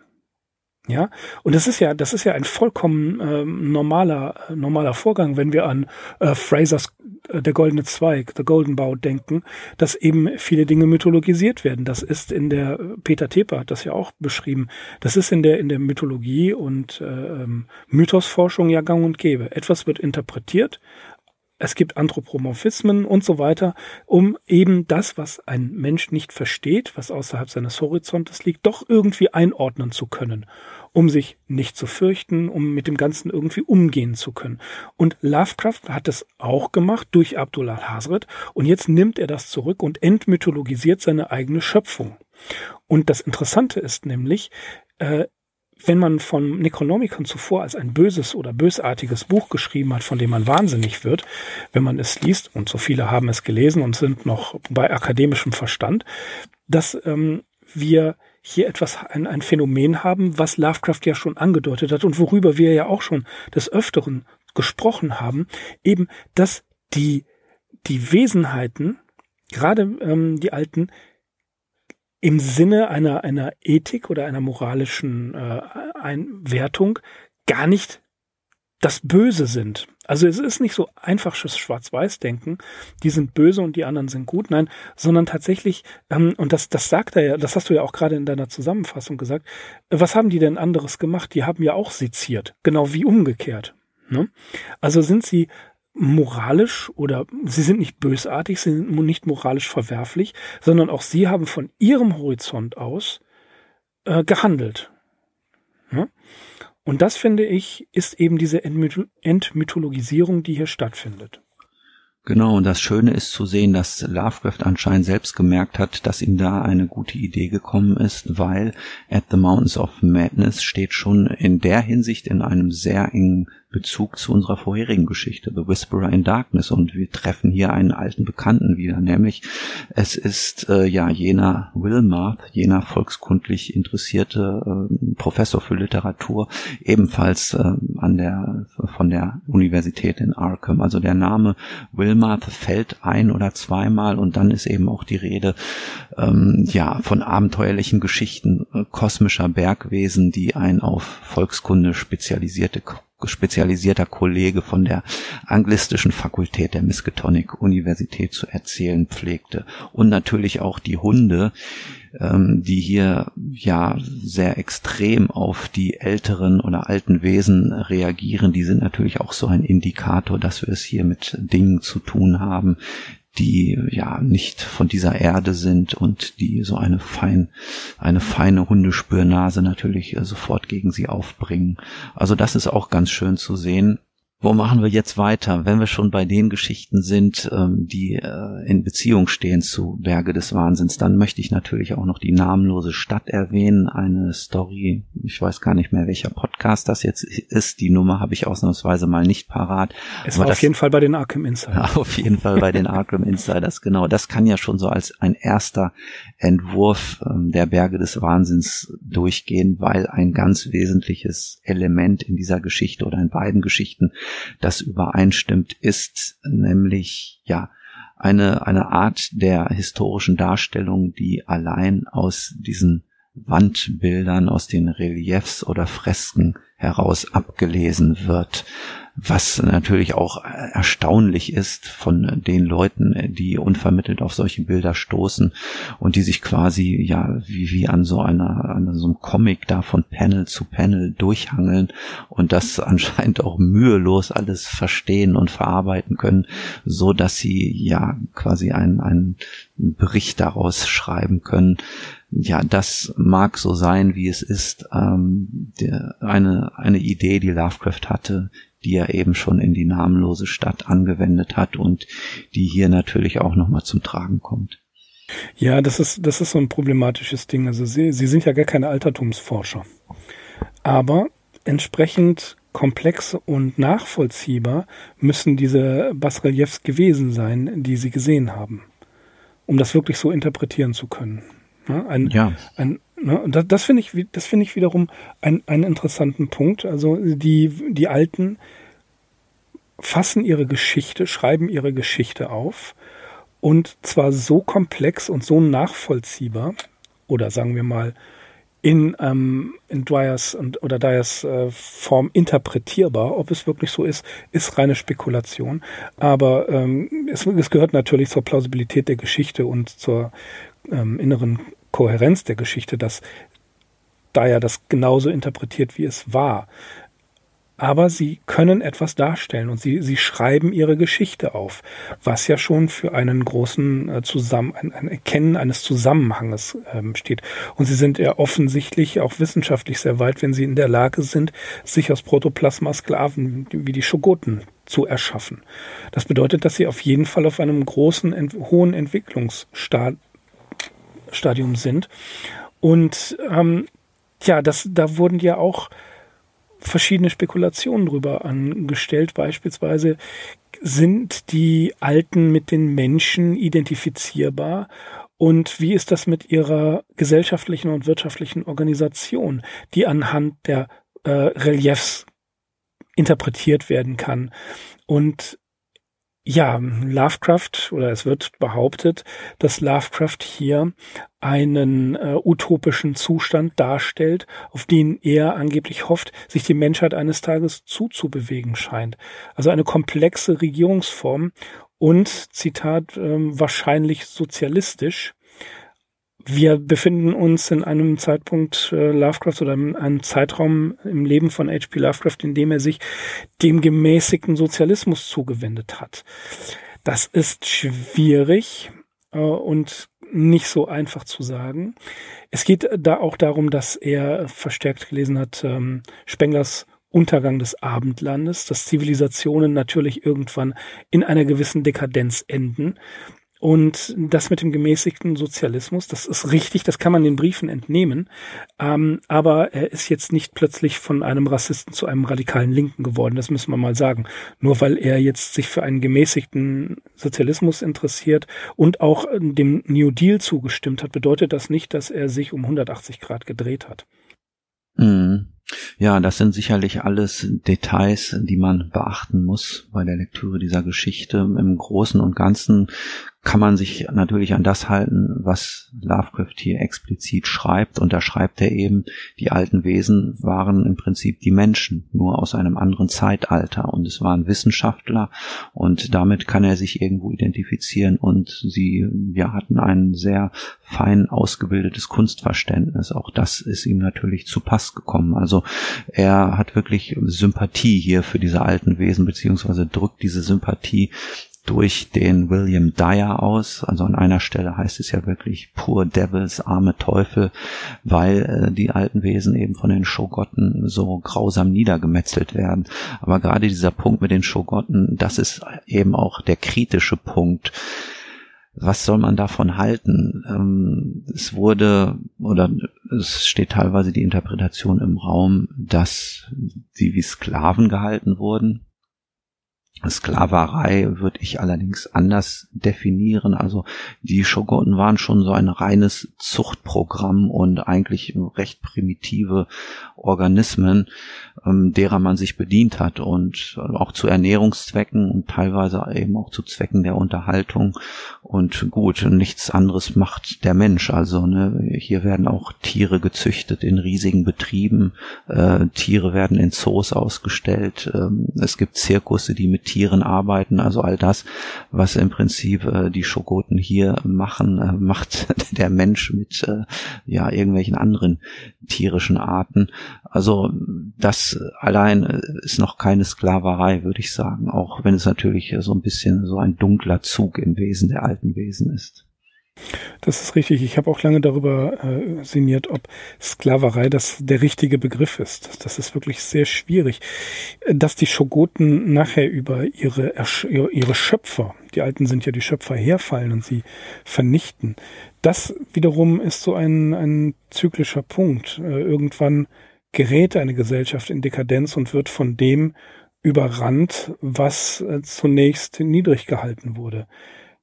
Ja, und das ist ja, das ist ja ein vollkommen ähm, normaler, äh, normaler Vorgang, wenn wir an äh, Frasers äh, Der goldene Zweig, The Golden Bow denken, dass eben viele Dinge mythologisiert werden. Das ist in der äh, Peter Teper hat das ja auch beschrieben. Das ist in der in der Mythologie und äh, ähm, Mythosforschung ja gang und gäbe. Etwas wird interpretiert, es gibt Anthropomorphismen und so weiter, um eben das, was ein Mensch nicht versteht, was außerhalb seines Horizontes liegt, doch irgendwie einordnen zu können, um sich nicht zu fürchten, um mit dem Ganzen irgendwie umgehen zu können. Und Lovecraft hat es auch gemacht durch Abdullah Hazret und jetzt nimmt er das zurück und entmythologisiert seine eigene Schöpfung. Und das Interessante ist nämlich, äh, wenn man von Necronomicon zuvor als ein böses oder bösartiges Buch geschrieben hat, von dem man wahnsinnig wird, wenn man es liest, und so viele haben es gelesen und sind noch bei akademischem Verstand, dass ähm, wir hier etwas, ein, ein Phänomen haben, was Lovecraft ja schon angedeutet hat und worüber wir ja auch schon des Öfteren gesprochen haben, eben, dass die, die Wesenheiten, gerade ähm, die alten, im Sinne einer, einer Ethik oder einer moralischen äh, Einwertung gar nicht das Böse sind. Also es ist nicht so einfaches Schwarz-Weiß-Denken, die sind böse und die anderen sind gut, nein, sondern tatsächlich, ähm, und das, das sagt er ja, das hast du ja auch gerade in deiner Zusammenfassung gesagt, was haben die denn anderes gemacht? Die haben ja auch seziert, genau wie umgekehrt. Ne? Also sind sie moralisch oder sie sind nicht bösartig, sie sind nicht moralisch verwerflich, sondern auch sie haben von ihrem Horizont aus äh, gehandelt. Ja? Und das finde ich, ist eben diese Entmythologisierung, die hier stattfindet. Genau, und das Schöne ist zu sehen, dass Lovecraft anscheinend selbst gemerkt hat, dass ihm da eine gute Idee gekommen ist, weil At the Mountains of Madness steht schon in der Hinsicht in einem sehr engen Bezug zu unserer vorherigen Geschichte, The Whisperer in Darkness. Und wir treffen hier einen alten Bekannten wieder, nämlich es ist äh, ja jener Wilmarth, jener volkskundlich interessierte äh, Professor für Literatur, ebenfalls äh, an der von der Universität in Arkham. Also der Name Wilmarth fällt ein oder zweimal und dann ist eben auch die Rede ähm, ja von abenteuerlichen Geschichten äh, kosmischer Bergwesen, die ein auf Volkskunde spezialisierte spezialisierter Kollege von der anglistischen Fakultät der Miskatonic Universität zu erzählen pflegte. Und natürlich auch die Hunde, ähm, die hier ja sehr extrem auf die älteren oder alten Wesen reagieren, die sind natürlich auch so ein Indikator, dass wir es hier mit Dingen zu tun haben, die ja nicht von dieser Erde sind und die so eine fein, eine feine Hundespürnase natürlich äh, sofort gegen sie aufbringen. Also das ist auch ganz schön zu sehen. Wo machen wir jetzt weiter? Wenn wir schon bei den Geschichten sind, ähm, die äh, in Beziehung stehen zu Berge des Wahnsinns, dann möchte ich natürlich auch noch die namenlose Stadt erwähnen. Eine Story, ich weiß gar nicht mehr, welcher Podcast das jetzt ist. Die Nummer habe ich ausnahmsweise mal nicht parat. Es war auf jeden Fall bei den Arkham Insiders. Auf jeden Fall bei den Arkham Insiders, genau. Das kann ja schon so als ein erster Entwurf ähm, der Berge des Wahnsinns durchgehen, weil ein ganz wesentliches Element in dieser Geschichte oder in beiden Geschichten das übereinstimmt, ist nämlich ja eine, eine Art der historischen Darstellung, die allein aus diesen Wandbildern, aus den Reliefs oder Fresken heraus abgelesen wird was natürlich auch erstaunlich ist von den Leuten, die unvermittelt auf solche Bilder stoßen und die sich quasi ja wie, wie an so einer, an so einem Comic da von Panel zu Panel durchhangeln und das anscheinend auch mühelos alles verstehen und verarbeiten können, so dass sie ja quasi einen, einen Bericht daraus schreiben können, ja, das mag so sein, wie es ist. Ähm, der, eine, eine Idee, die Lovecraft hatte, die er eben schon in die namenlose Stadt angewendet hat und die hier natürlich auch nochmal zum Tragen kommt. Ja, das ist, das ist so ein problematisches Ding. Also Sie, Sie sind ja gar keine Altertumsforscher. Aber entsprechend komplex und nachvollziehbar müssen diese Basreliefs gewesen sein, die Sie gesehen haben, um das wirklich so interpretieren zu können. Ein, ja. Ein, Ne? Und das, das finde ich, das finde ich wiederum ein, einen interessanten Punkt. Also die, die Alten fassen ihre Geschichte, schreiben ihre Geschichte auf und zwar so komplex und so nachvollziehbar oder sagen wir mal in, ähm, in Dwyers und, oder Dyers äh, Form interpretierbar. Ob es wirklich so ist, ist reine Spekulation. Aber ähm, es, es gehört natürlich zur Plausibilität der Geschichte und zur ähm, inneren Kohärenz der Geschichte, dass Dyer das genauso interpretiert, wie es war. Aber sie können etwas darstellen und sie, sie schreiben ihre Geschichte auf, was ja schon für einen großen äh, Zusammen, ein, ein Erkennen eines Zusammenhanges ähm, steht. Und sie sind ja offensichtlich auch wissenschaftlich sehr weit, wenn sie in der Lage sind, sich aus Protoplasma Sklaven wie die Schogoten zu erschaffen. Das bedeutet, dass sie auf jeden Fall auf einem großen, hohen Entwicklungsstadium Stadium sind. Und ähm, ja, das, da wurden ja auch verschiedene Spekulationen drüber angestellt. Beispielsweise sind die Alten mit den Menschen identifizierbar und wie ist das mit ihrer gesellschaftlichen und wirtschaftlichen Organisation, die anhand der äh, Reliefs interpretiert werden kann. Und ja, Lovecraft oder es wird behauptet, dass Lovecraft hier einen äh, utopischen Zustand darstellt, auf den er angeblich hofft, sich die Menschheit eines Tages zuzubewegen scheint. Also eine komplexe Regierungsform und, Zitat, äh, wahrscheinlich sozialistisch wir befinden uns in einem Zeitpunkt äh, Lovecraft oder in einem Zeitraum im Leben von H.P. Lovecraft, in dem er sich dem gemäßigten Sozialismus zugewendet hat. Das ist schwierig äh, und nicht so einfach zu sagen. Es geht da auch darum, dass er verstärkt gelesen hat ähm, Spenglers Untergang des Abendlandes, dass Zivilisationen natürlich irgendwann in einer gewissen Dekadenz enden und das mit dem gemäßigten Sozialismus, das ist richtig, das kann man den Briefen entnehmen. Ähm, aber er ist jetzt nicht plötzlich von einem Rassisten zu einem radikalen Linken geworden, das müssen wir mal sagen. Nur weil er jetzt sich für einen gemäßigten Sozialismus interessiert und auch dem New Deal zugestimmt hat, bedeutet das nicht, dass er sich um 180 Grad gedreht hat. Mhm. Ja, das sind sicherlich alles Details, die man beachten muss bei der Lektüre dieser Geschichte. Im Großen und Ganzen kann man sich natürlich an das halten, was Lovecraft hier explizit schreibt. Und da schreibt er eben, die alten Wesen waren im Prinzip die Menschen, nur aus einem anderen Zeitalter. Und es waren Wissenschaftler und damit kann er sich irgendwo identifizieren. Und sie ja, hatten ein sehr fein ausgebildetes Kunstverständnis. Auch das ist ihm natürlich zu Pass gekommen. Also er hat wirklich Sympathie hier für diese alten Wesen, beziehungsweise drückt diese Sympathie durch den William Dyer aus. Also an einer Stelle heißt es ja wirklich Poor Devils, arme Teufel, weil äh, die alten Wesen eben von den Shogotten so grausam niedergemetzelt werden. Aber gerade dieser Punkt mit den Shogotten, das ist eben auch der kritische Punkt. Was soll man davon halten? Ähm, es wurde oder es steht teilweise die Interpretation im Raum, dass sie wie Sklaven gehalten wurden Sklaverei würde ich allerdings anders definieren. Also die Shogoten waren schon so ein reines Zuchtprogramm und eigentlich recht primitive Organismen, ähm, derer man sich bedient hat und auch zu Ernährungszwecken und teilweise eben auch zu Zwecken der Unterhaltung. Und gut, nichts anderes macht der Mensch. Also ne, hier werden auch Tiere gezüchtet in riesigen Betrieben. Äh, Tiere werden in Zoos ausgestellt. Ähm, es gibt Zirkusse, die mit Tieren arbeiten. Also all das, was im Prinzip äh, die Schogoten hier machen, äh, macht der Mensch mit äh, ja irgendwelchen anderen tierischen Arten. Also das allein äh, ist noch keine Sklaverei, würde ich sagen, auch wenn es natürlich so ein bisschen so ein dunkler Zug im Wesen der alten Wesen ist. Das ist richtig. Ich habe auch lange darüber äh, sinniert, ob Sklaverei das der richtige Begriff ist. Das ist wirklich sehr schwierig. Dass die Schogoten nachher über ihre, ihre Schöpfer, die Alten sind ja die Schöpfer, herfallen und sie vernichten, das wiederum ist so ein, ein zyklischer Punkt. Äh, irgendwann gerät eine Gesellschaft in Dekadenz und wird von dem überrannt, was äh, zunächst niedrig gehalten wurde.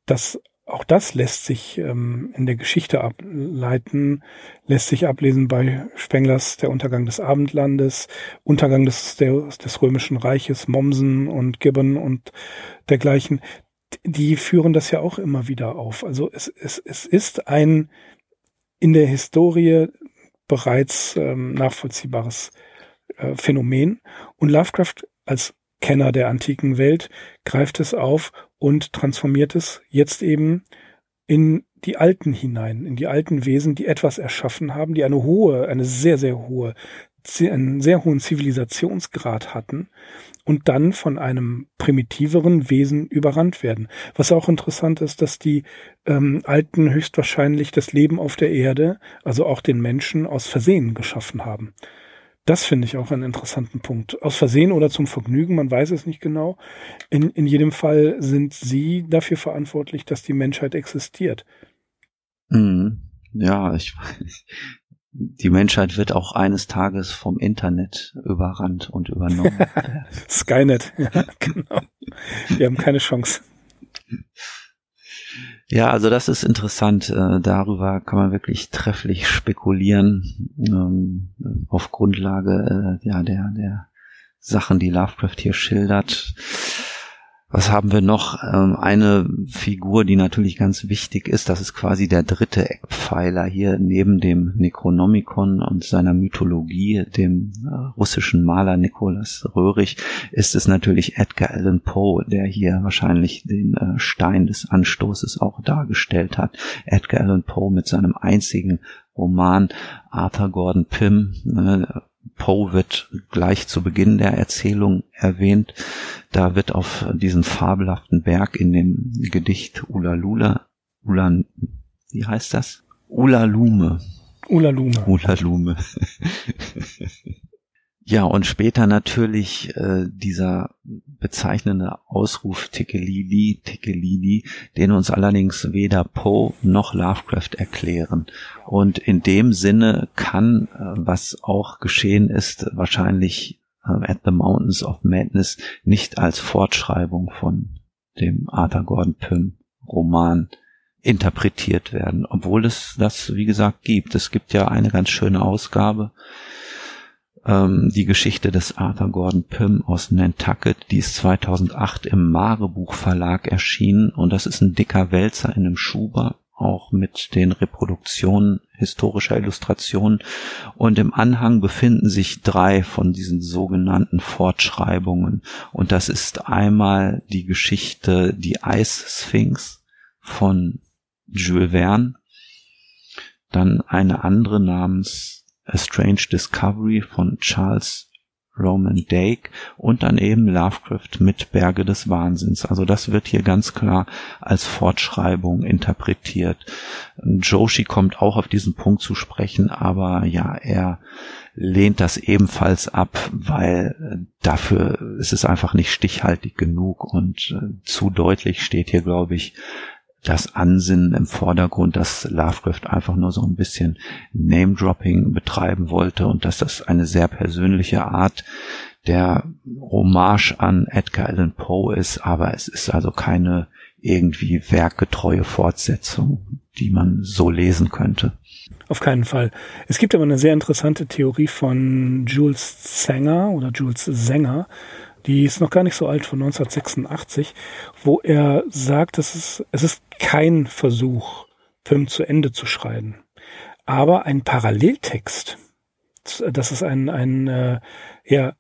Das auch das lässt sich ähm, in der Geschichte ableiten, lässt sich ablesen bei Spenglers Der Untergang des Abendlandes, Untergang des, der, des Römischen Reiches, Mommsen und Gibbon und dergleichen. Die führen das ja auch immer wieder auf. Also es, es, es ist ein in der Historie bereits ähm, nachvollziehbares äh, Phänomen. Und Lovecraft als Kenner der antiken Welt greift es auf und transformiert es jetzt eben in die Alten hinein, in die alten Wesen, die etwas erschaffen haben, die eine hohe, eine sehr, sehr hohe, einen sehr hohen Zivilisationsgrad hatten und dann von einem primitiveren Wesen überrannt werden. Was auch interessant ist, dass die ähm, Alten höchstwahrscheinlich das Leben auf der Erde, also auch den Menschen, aus Versehen geschaffen haben. Das finde ich auch einen interessanten Punkt. Aus Versehen oder zum Vergnügen, man weiß es nicht genau. In, in jedem Fall sind Sie dafür verantwortlich, dass die Menschheit existiert. Mhm. Ja, ich, die Menschheit wird auch eines Tages vom Internet überrannt und übernommen. Skynet, ja, genau. Wir haben keine Chance. Ja, also das ist interessant. Äh, darüber kann man wirklich trefflich spekulieren ähm, auf Grundlage äh, ja der der Sachen, die Lovecraft hier schildert. Was haben wir noch? Ähm, eine Figur, die natürlich ganz wichtig ist, das ist quasi der dritte Eckpfeiler hier neben dem Necronomicon und seiner Mythologie, dem äh, russischen Maler Nikolaus Röhrig, ist es natürlich Edgar Allan Poe, der hier wahrscheinlich den äh, Stein des Anstoßes auch dargestellt hat. Edgar Allan Poe mit seinem einzigen Roman Arthur Gordon Pym, äh, Poe wird gleich zu Beginn der Erzählung erwähnt. Da wird auf diesen fabelhaften Berg in dem Gedicht Ulalula, Ulan, wie heißt das? Ulalume. Ulalume. Ulalume. Ja, und später natürlich äh, dieser bezeichnende Ausruf Tikelili, Tikelili, den uns allerdings weder Poe noch Lovecraft erklären. Und in dem Sinne kann, äh, was auch geschehen ist, wahrscheinlich äh, at the Mountains of Madness nicht als Fortschreibung von dem Arthur Gordon Pym Roman interpretiert werden, obwohl es das, wie gesagt, gibt. Es gibt ja eine ganz schöne Ausgabe, ähm, die Geschichte des Arthur Gordon Pym aus Nantucket, die ist 2008 im Marebuch Verlag erschienen und das ist ein dicker Wälzer in einem Schuber, auch mit den Reproduktionen historischer Illustrationen. Und im Anhang befinden sich drei von diesen sogenannten Fortschreibungen. Und das ist einmal die Geschichte Die Eissphinx von Jules Verne, dann eine andere namens A Strange Discovery von Charles Roman Dake und dann eben Lovecraft mit Berge des Wahnsinns. Also das wird hier ganz klar als Fortschreibung interpretiert. Joshi kommt auch auf diesen Punkt zu sprechen, aber ja, er lehnt das ebenfalls ab, weil dafür ist es einfach nicht stichhaltig genug und äh, zu deutlich steht hier, glaube ich, das Ansinnen im Vordergrund, dass Lovecraft einfach nur so ein bisschen Name-Dropping betreiben wollte und dass das eine sehr persönliche Art der Hommage an Edgar Allan Poe ist, aber es ist also keine irgendwie werkgetreue Fortsetzung, die man so lesen könnte. Auf keinen Fall. Es gibt aber eine sehr interessante Theorie von Jules Sanger oder Jules Sänger, die ist noch gar nicht so alt, von 1986, wo er sagt, es, es ist kein Versuch, Film zu Ende zu schreiben, aber ein Paralleltext. Das ist ein, ein äh, ja,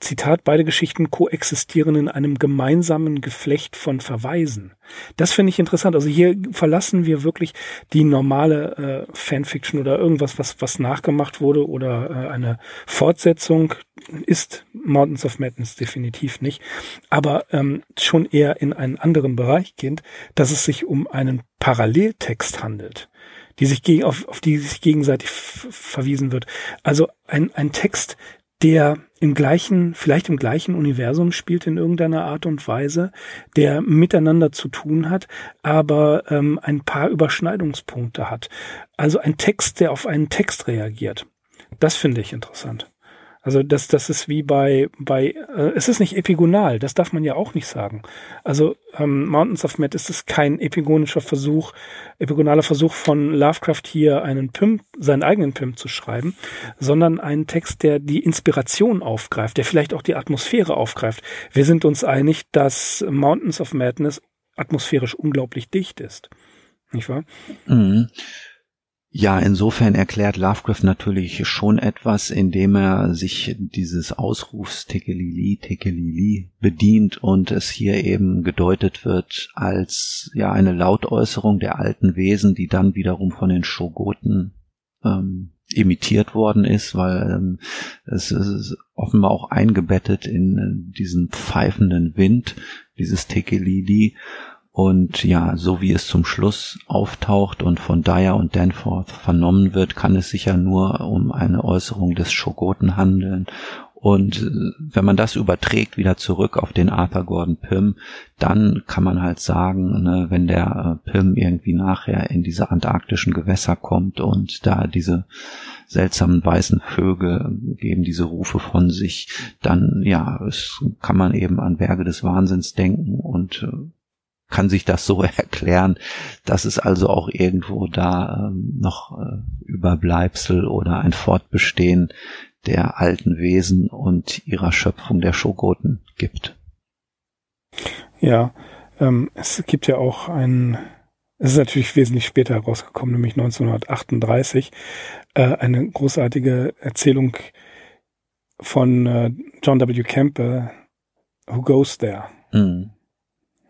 Zitat, beide Geschichten koexistieren in einem gemeinsamen Geflecht von Verweisen. Das finde ich interessant. Also hier verlassen wir wirklich die normale äh, Fanfiction oder irgendwas, was, was nachgemacht wurde oder äh, eine Fortsetzung ist Mountains of Madness definitiv nicht, aber ähm, schon eher in einen anderen Bereich gehend, dass es sich um einen Paralleltext handelt, die sich gegen, auf, auf die sich gegenseitig verwiesen wird. Also ein, ein Text, der im gleichen, vielleicht im gleichen Universum spielt in irgendeiner Art und Weise, der miteinander zu tun hat, aber ähm, ein paar Überschneidungspunkte hat. Also ein Text, der auf einen Text reagiert. Das finde ich interessant. Also das, das ist wie bei, bei äh, es ist nicht epigonal, das darf man ja auch nicht sagen. Also ähm, Mountains of Mad ist es kein epigonischer Versuch, epigonaler Versuch von Lovecraft hier einen Pimp, seinen eigenen Pimp zu schreiben, sondern ein Text, der die Inspiration aufgreift, der vielleicht auch die Atmosphäre aufgreift. Wir sind uns einig, dass Mountains of Madness atmosphärisch unglaublich dicht ist. Nicht wahr? Mhm. Ja, insofern erklärt Lovecraft natürlich schon etwas, indem er sich dieses Ausrufs Tekelili, Tekelili bedient und es hier eben gedeutet wird als ja eine Lautäußerung der alten Wesen, die dann wiederum von den Shogoten ähm, imitiert worden ist, weil ähm, es ist offenbar auch eingebettet in äh, diesen pfeifenden Wind, dieses Tekelili und ja, so wie es zum Schluss auftaucht und von Dyer und Danforth vernommen wird, kann es sich ja nur um eine Äußerung des Schogoten handeln. Und äh, wenn man das überträgt wieder zurück auf den Arthur Gordon Pym, dann kann man halt sagen, ne, wenn der äh, Pym irgendwie nachher in diese antarktischen Gewässer kommt und da diese seltsamen weißen Vögel geben diese Rufe von sich, dann ja, es kann man eben an Berge des Wahnsinns denken und äh, kann sich das so erklären, dass es also auch irgendwo da ähm, noch äh, Überbleibsel oder ein Fortbestehen der alten Wesen und ihrer Schöpfung der Schogoten gibt. Ja, ähm, es gibt ja auch ein, es ist natürlich wesentlich später herausgekommen, nämlich 1938, äh, eine großartige Erzählung von äh, John W. Campbell, Who Goes There? Mhm.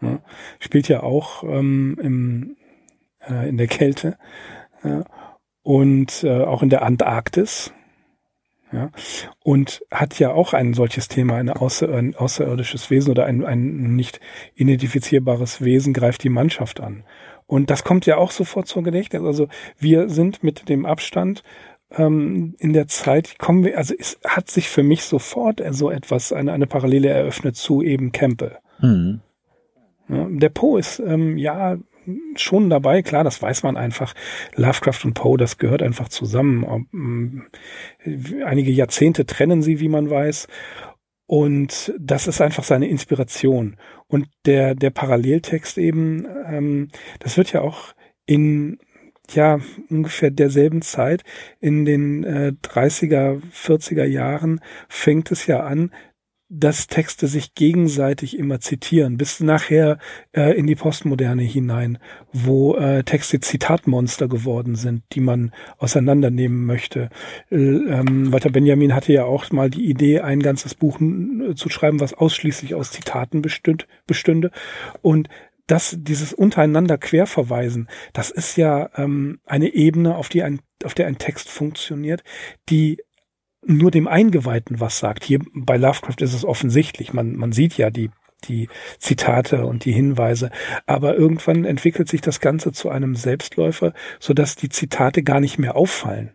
Ja, spielt ja auch ähm, im, äh, in der Kälte ja, und äh, auch in der Antarktis. Ja, und hat ja auch ein solches Thema, eine außer, ein außerirdisches Wesen oder ein, ein nicht identifizierbares Wesen greift die Mannschaft an. Und das kommt ja auch sofort zur Gedächtnis. Also wir sind mit dem Abstand ähm, in der Zeit kommen wir, also es hat sich für mich sofort so etwas, eine, eine Parallele eröffnet zu eben Campbell. Mhm. Der Poe ist ähm, ja schon dabei, klar, das weiß man einfach. Lovecraft und Poe, das gehört einfach zusammen. Ähm, einige Jahrzehnte trennen sie, wie man weiß. Und das ist einfach seine Inspiration. Und der, der Paralleltext eben, ähm, das wird ja auch in ja ungefähr derselben Zeit in den äh, 30er, 40er Jahren fängt es ja an, dass Texte sich gegenseitig immer zitieren, bis nachher äh, in die Postmoderne hinein, wo äh, Texte Zitatmonster geworden sind, die man auseinandernehmen möchte. Äh, ähm, Walter Benjamin hatte ja auch mal die Idee, ein ganzes Buch zu schreiben, was ausschließlich aus Zitaten bestünd, bestünde. Und das, dieses untereinander Querverweisen, das ist ja ähm, eine Ebene, auf die ein, auf der ein Text funktioniert, die nur dem Eingeweihten was sagt. Hier bei Lovecraft ist es offensichtlich. Man, man sieht ja die, die Zitate und die Hinweise. Aber irgendwann entwickelt sich das Ganze zu einem Selbstläufer, sodass die Zitate gar nicht mehr auffallen.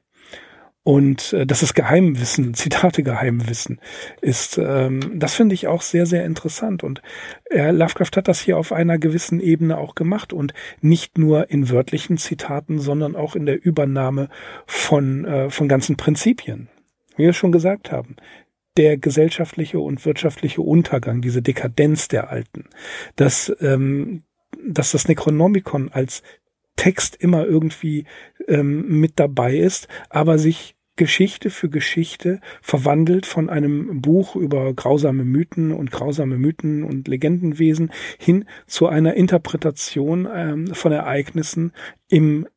Und äh, das ist Geheimwissen, Zitate Geheimwissen ist. Ähm, das finde ich auch sehr, sehr interessant. Und äh, Lovecraft hat das hier auf einer gewissen Ebene auch gemacht und nicht nur in wörtlichen Zitaten, sondern auch in der Übernahme von, äh, von ganzen Prinzipien wie wir schon gesagt haben, der gesellschaftliche und wirtschaftliche Untergang, diese Dekadenz der Alten, dass, ähm, dass das Necronomicon als Text immer irgendwie ähm, mit dabei ist, aber sich Geschichte für Geschichte verwandelt von einem Buch über grausame Mythen und grausame Mythen und Legendenwesen hin zu einer Interpretation ähm, von Ereignissen im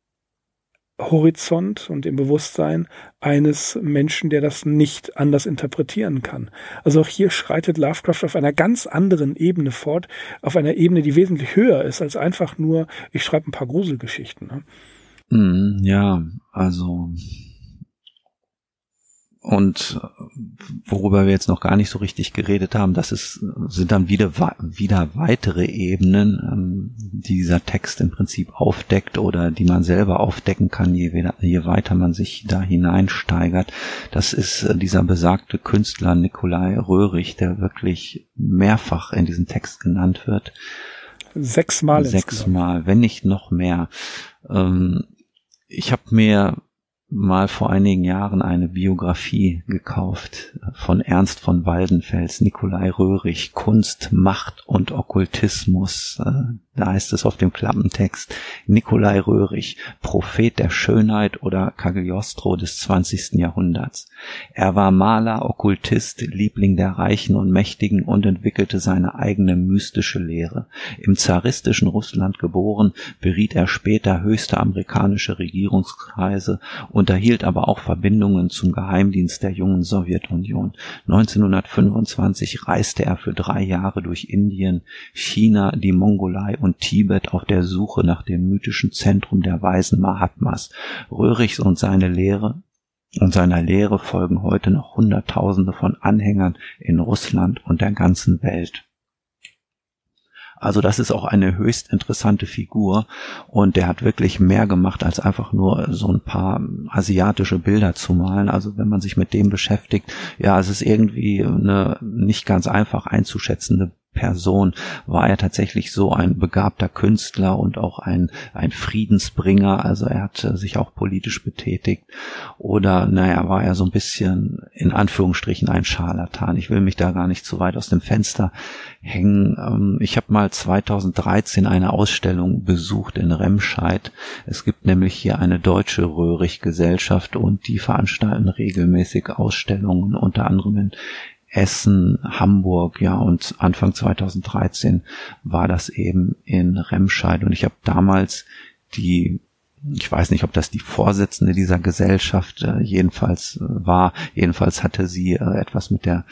Horizont und im Bewusstsein eines Menschen, der das nicht anders interpretieren kann. Also auch hier schreitet Lovecraft auf einer ganz anderen Ebene fort, auf einer Ebene, die wesentlich höher ist als einfach nur, ich schreibe ein paar Gruselgeschichten. Ne? Mm, ja, also und worüber wir jetzt noch gar nicht so richtig geredet haben, das ist, sind dann wieder, wieder weitere Ebenen, ähm, die dieser Text im Prinzip aufdeckt oder die man selber aufdecken kann, je, je weiter man sich da hineinsteigert. Das ist äh, dieser besagte Künstler Nikolai Röhrig, der wirklich mehrfach in diesem Text genannt wird. Sechsmal. Sechsmal, wenn nicht noch mehr. Ähm, ich habe mir mal vor einigen Jahren eine Biografie gekauft von Ernst von Waldenfels, Nikolai Röhrig, Kunst, Macht und Okkultismus. Äh, da heißt es auf dem Klappentext, Nikolai Röhrig, Prophet der Schönheit oder Cagliostro des 20. Jahrhunderts. Er war Maler, Okkultist, Liebling der Reichen und Mächtigen und entwickelte seine eigene mystische Lehre. Im zaristischen Russland geboren, beriet er später höchste amerikanische Regierungskreise, unterhielt aber auch Verbindungen zum Geheimdienst der jungen Sowjetunion. 1925 reiste er für drei Jahre durch Indien, China, die Mongolei und Tibet auf der Suche nach dem mythischen Zentrum der weisen Mahatmas. Röhrichs und seine Lehre und seiner Lehre folgen heute noch Hunderttausende von Anhängern in Russland und der ganzen Welt. Also das ist auch eine höchst interessante Figur und der hat wirklich mehr gemacht als einfach nur so ein paar asiatische Bilder zu malen. Also wenn man sich mit dem beschäftigt, ja, es ist irgendwie eine nicht ganz einfach einzuschätzende Person war er tatsächlich so ein begabter Künstler und auch ein, ein Friedensbringer. Also er hat sich auch politisch betätigt. Oder, naja, war er so ein bisschen in Anführungsstrichen ein Scharlatan. Ich will mich da gar nicht zu weit aus dem Fenster hängen. Ähm, ich habe mal 2013 eine Ausstellung besucht in Remscheid. Es gibt nämlich hier eine deutsche Röhrig-Gesellschaft und die veranstalten regelmäßig Ausstellungen, unter anderem in Essen, Hamburg, ja, und Anfang 2013 war das eben in Remscheid. Und ich habe damals die, ich weiß nicht, ob das die Vorsitzende dieser Gesellschaft äh, jedenfalls äh, war, jedenfalls hatte sie äh, etwas mit der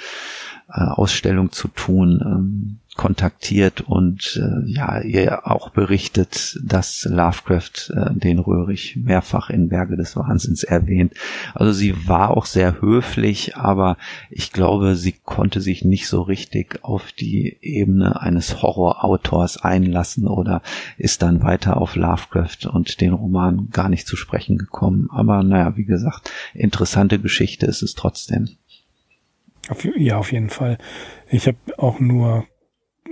äh, Ausstellung zu tun. Ähm, kontaktiert und äh, ja, ihr auch berichtet, dass Lovecraft äh, den Röhrig mehrfach in Berge des Wahnsinns erwähnt. Also sie war auch sehr höflich, aber ich glaube, sie konnte sich nicht so richtig auf die Ebene eines Horrorautors einlassen oder ist dann weiter auf Lovecraft und den Roman gar nicht zu sprechen gekommen. Aber naja, wie gesagt, interessante Geschichte ist es trotzdem. Ja, auf jeden Fall. Ich habe auch nur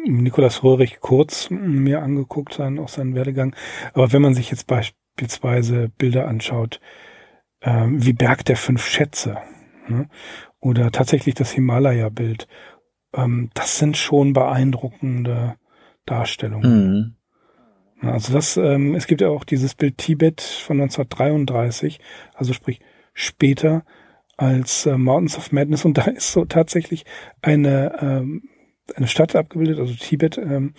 Nikolaus Röhrig kurz mir angeguckt, sein, auch seinen Werdegang. Aber wenn man sich jetzt beispielsweise Bilder anschaut, äh, wie Berg der fünf Schätze ne? oder tatsächlich das Himalaya-Bild, ähm, das sind schon beeindruckende Darstellungen. Mhm. Also das, ähm, es gibt ja auch dieses Bild Tibet von 1933, also sprich später als äh, Mountains of Madness und da ist so tatsächlich eine ähm, eine Stadt abgebildet, also Tibet, ähm,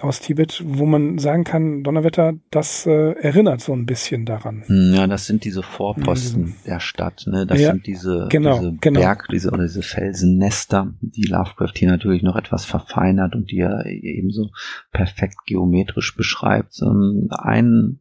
aus Tibet, wo man sagen kann, Donnerwetter, das äh, erinnert so ein bisschen daran. Hm, ja, das sind diese Vorposten ja, der Stadt, ne? Das ja, sind diese, genau, diese genau. Berg, diese oder diese Felsennester, die Lovecraft hier natürlich noch etwas verfeinert und die er ebenso perfekt geometrisch beschreibt. Ähm, ein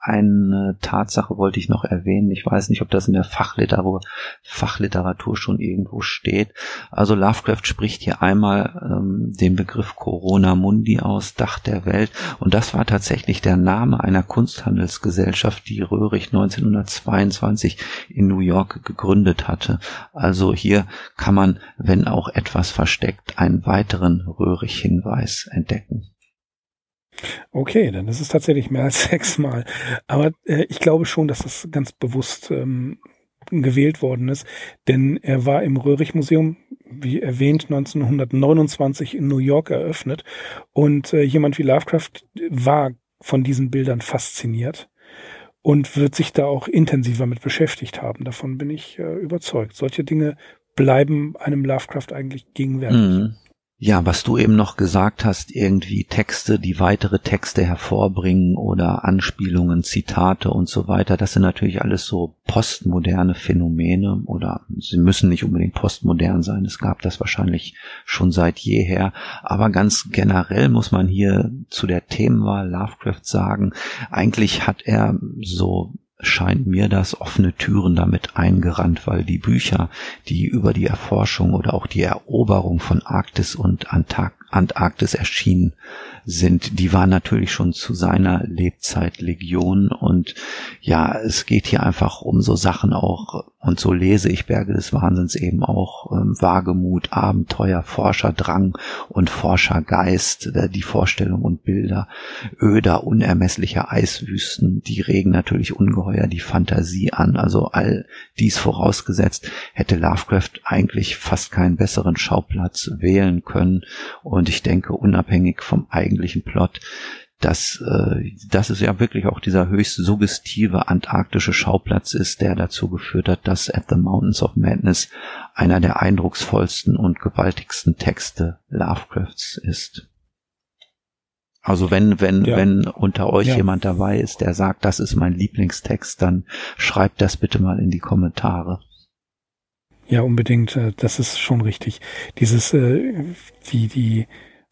eine Tatsache wollte ich noch erwähnen. Ich weiß nicht, ob das in der Fachliteratur, Fachliteratur schon irgendwo steht. Also Lovecraft spricht hier einmal ähm, den Begriff Corona Mundi aus, Dach der Welt. Und das war tatsächlich der Name einer Kunsthandelsgesellschaft, die Röhrig 1922 in New York gegründet hatte. Also hier kann man, wenn auch etwas versteckt, einen weiteren Röhrig-Hinweis entdecken. Okay, dann ist es tatsächlich mehr als sechsmal. Aber äh, ich glaube schon, dass das ganz bewusst ähm, gewählt worden ist, denn er war im Röhrig-Museum, wie erwähnt, 1929 in New York eröffnet und äh, jemand wie Lovecraft war von diesen Bildern fasziniert und wird sich da auch intensiver mit beschäftigt haben. Davon bin ich äh, überzeugt. Solche Dinge bleiben einem Lovecraft eigentlich gegenwärtig. Mhm. Ja, was du eben noch gesagt hast, irgendwie Texte, die weitere Texte hervorbringen oder Anspielungen, Zitate und so weiter, das sind natürlich alles so postmoderne Phänomene oder sie müssen nicht unbedingt postmodern sein, es gab das wahrscheinlich schon seit jeher, aber ganz generell muss man hier zu der Themenwahl Lovecraft sagen, eigentlich hat er so scheint mir das offene Türen damit eingerannt, weil die Bücher, die über die Erforschung oder auch die Eroberung von Arktis und Antarktis erschienen sind, die waren natürlich schon zu seiner Lebzeit Legion und ja, es geht hier einfach um so Sachen auch und so lese ich Berge des Wahnsinns eben auch ähm, Wagemut, Abenteuer, Forscherdrang und Forschergeist, äh, die Vorstellung und Bilder öder, unermesslicher Eiswüsten, die regen natürlich ungeheuer die Fantasie an. Also all dies vorausgesetzt, hätte Lovecraft eigentlich fast keinen besseren Schauplatz wählen können. Und ich denke, unabhängig vom eigentlichen Plot, dass, äh, dass es ja wirklich auch dieser höchst suggestive antarktische Schauplatz ist, der dazu geführt hat, dass At the Mountains of Madness einer der eindrucksvollsten und gewaltigsten Texte Lovecrafts ist. Also wenn, wenn, ja. wenn unter euch ja. jemand dabei ist, der sagt, das ist mein Lieblingstext, dann schreibt das bitte mal in die Kommentare. Ja, unbedingt. Äh, das ist schon richtig. Dieses, äh, wie die,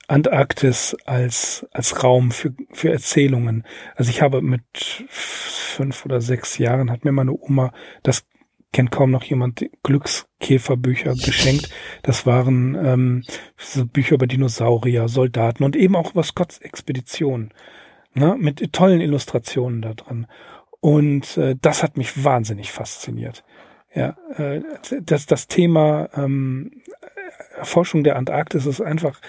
Antarktis als, als Raum für, für Erzählungen. Also ich habe mit fünf oder sechs Jahren hat mir meine Oma, das kennt kaum noch jemand, Glückskäferbücher geschenkt. Das waren ähm, so Bücher über Dinosaurier, Soldaten und eben auch über Scotts Expedition. Ne, mit tollen Illustrationen da dran. Und äh, das hat mich wahnsinnig fasziniert. Ja, äh, das, das Thema ähm, Erforschung der Antarktis ist einfach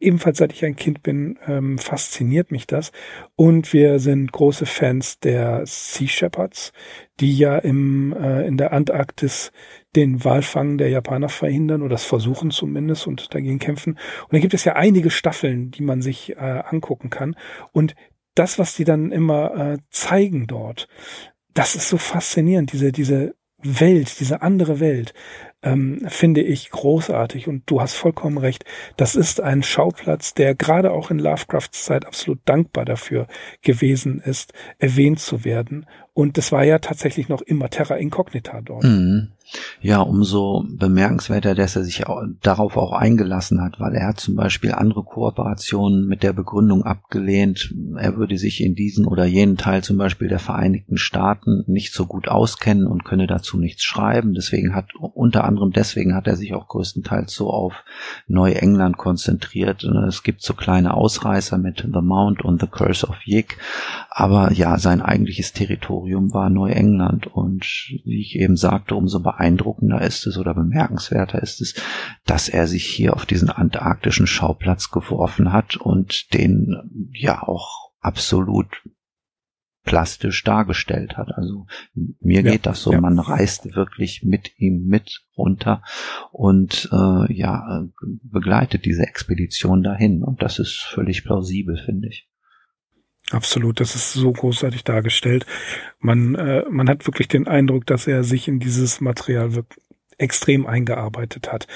ebenfalls seit ich ein Kind bin, ähm, fasziniert mich das. Und wir sind große Fans der Sea Shepherds, die ja im, äh, in der Antarktis den Walfang der Japaner verhindern oder das versuchen zumindest und dagegen kämpfen. Und da gibt es ja einige Staffeln, die man sich äh, angucken kann. Und das, was die dann immer äh, zeigen dort, das ist so faszinierend, diese, diese Welt, diese andere Welt. ähm, finde ich großartig. Und du hast vollkommen recht. Das ist ein Schauplatz, der gerade auch in Lovecrafts Zeit absolut dankbar dafür gewesen ist, erwähnt zu werden. Und das war ja tatsächlich noch immer Terra Incognita dort. Mhm. Ja, umso bemerkenswerter, dass er sich auch, darauf auch eingelassen hat, weil er hat zum Beispiel andere Kooperationen mit der Begründung abgelehnt, er würde sich in diesen oder jenen Teil zum Beispiel der Vereinigten Staaten nicht so gut auskennen und könne dazu nichts schreiben. Deswegen hat, unter anderem deswegen hat er sich auch größtenteils so auf Neuengland konzentriert. Es gibt so kleine Ausreißer mit The Mount und The Curse of Yig, aber ja, sein eigentliches Territorium war Neuengland und wie ich eben sagte, umso beeindruckender ist es oder bemerkenswerter ist es, dass er sich hier auf diesen antarktischen Schauplatz geworfen hat und den ja auch absolut plastisch dargestellt hat. Also mir ja, geht das so, ja. man reist wirklich mit ihm mit runter und äh, ja begleitet diese Expedition dahin und das ist völlig plausibel, finde ich. Absolut, das ist so großartig dargestellt. Man, äh, man hat wirklich den Eindruck, dass er sich in dieses Material wirklich extrem eingearbeitet hat.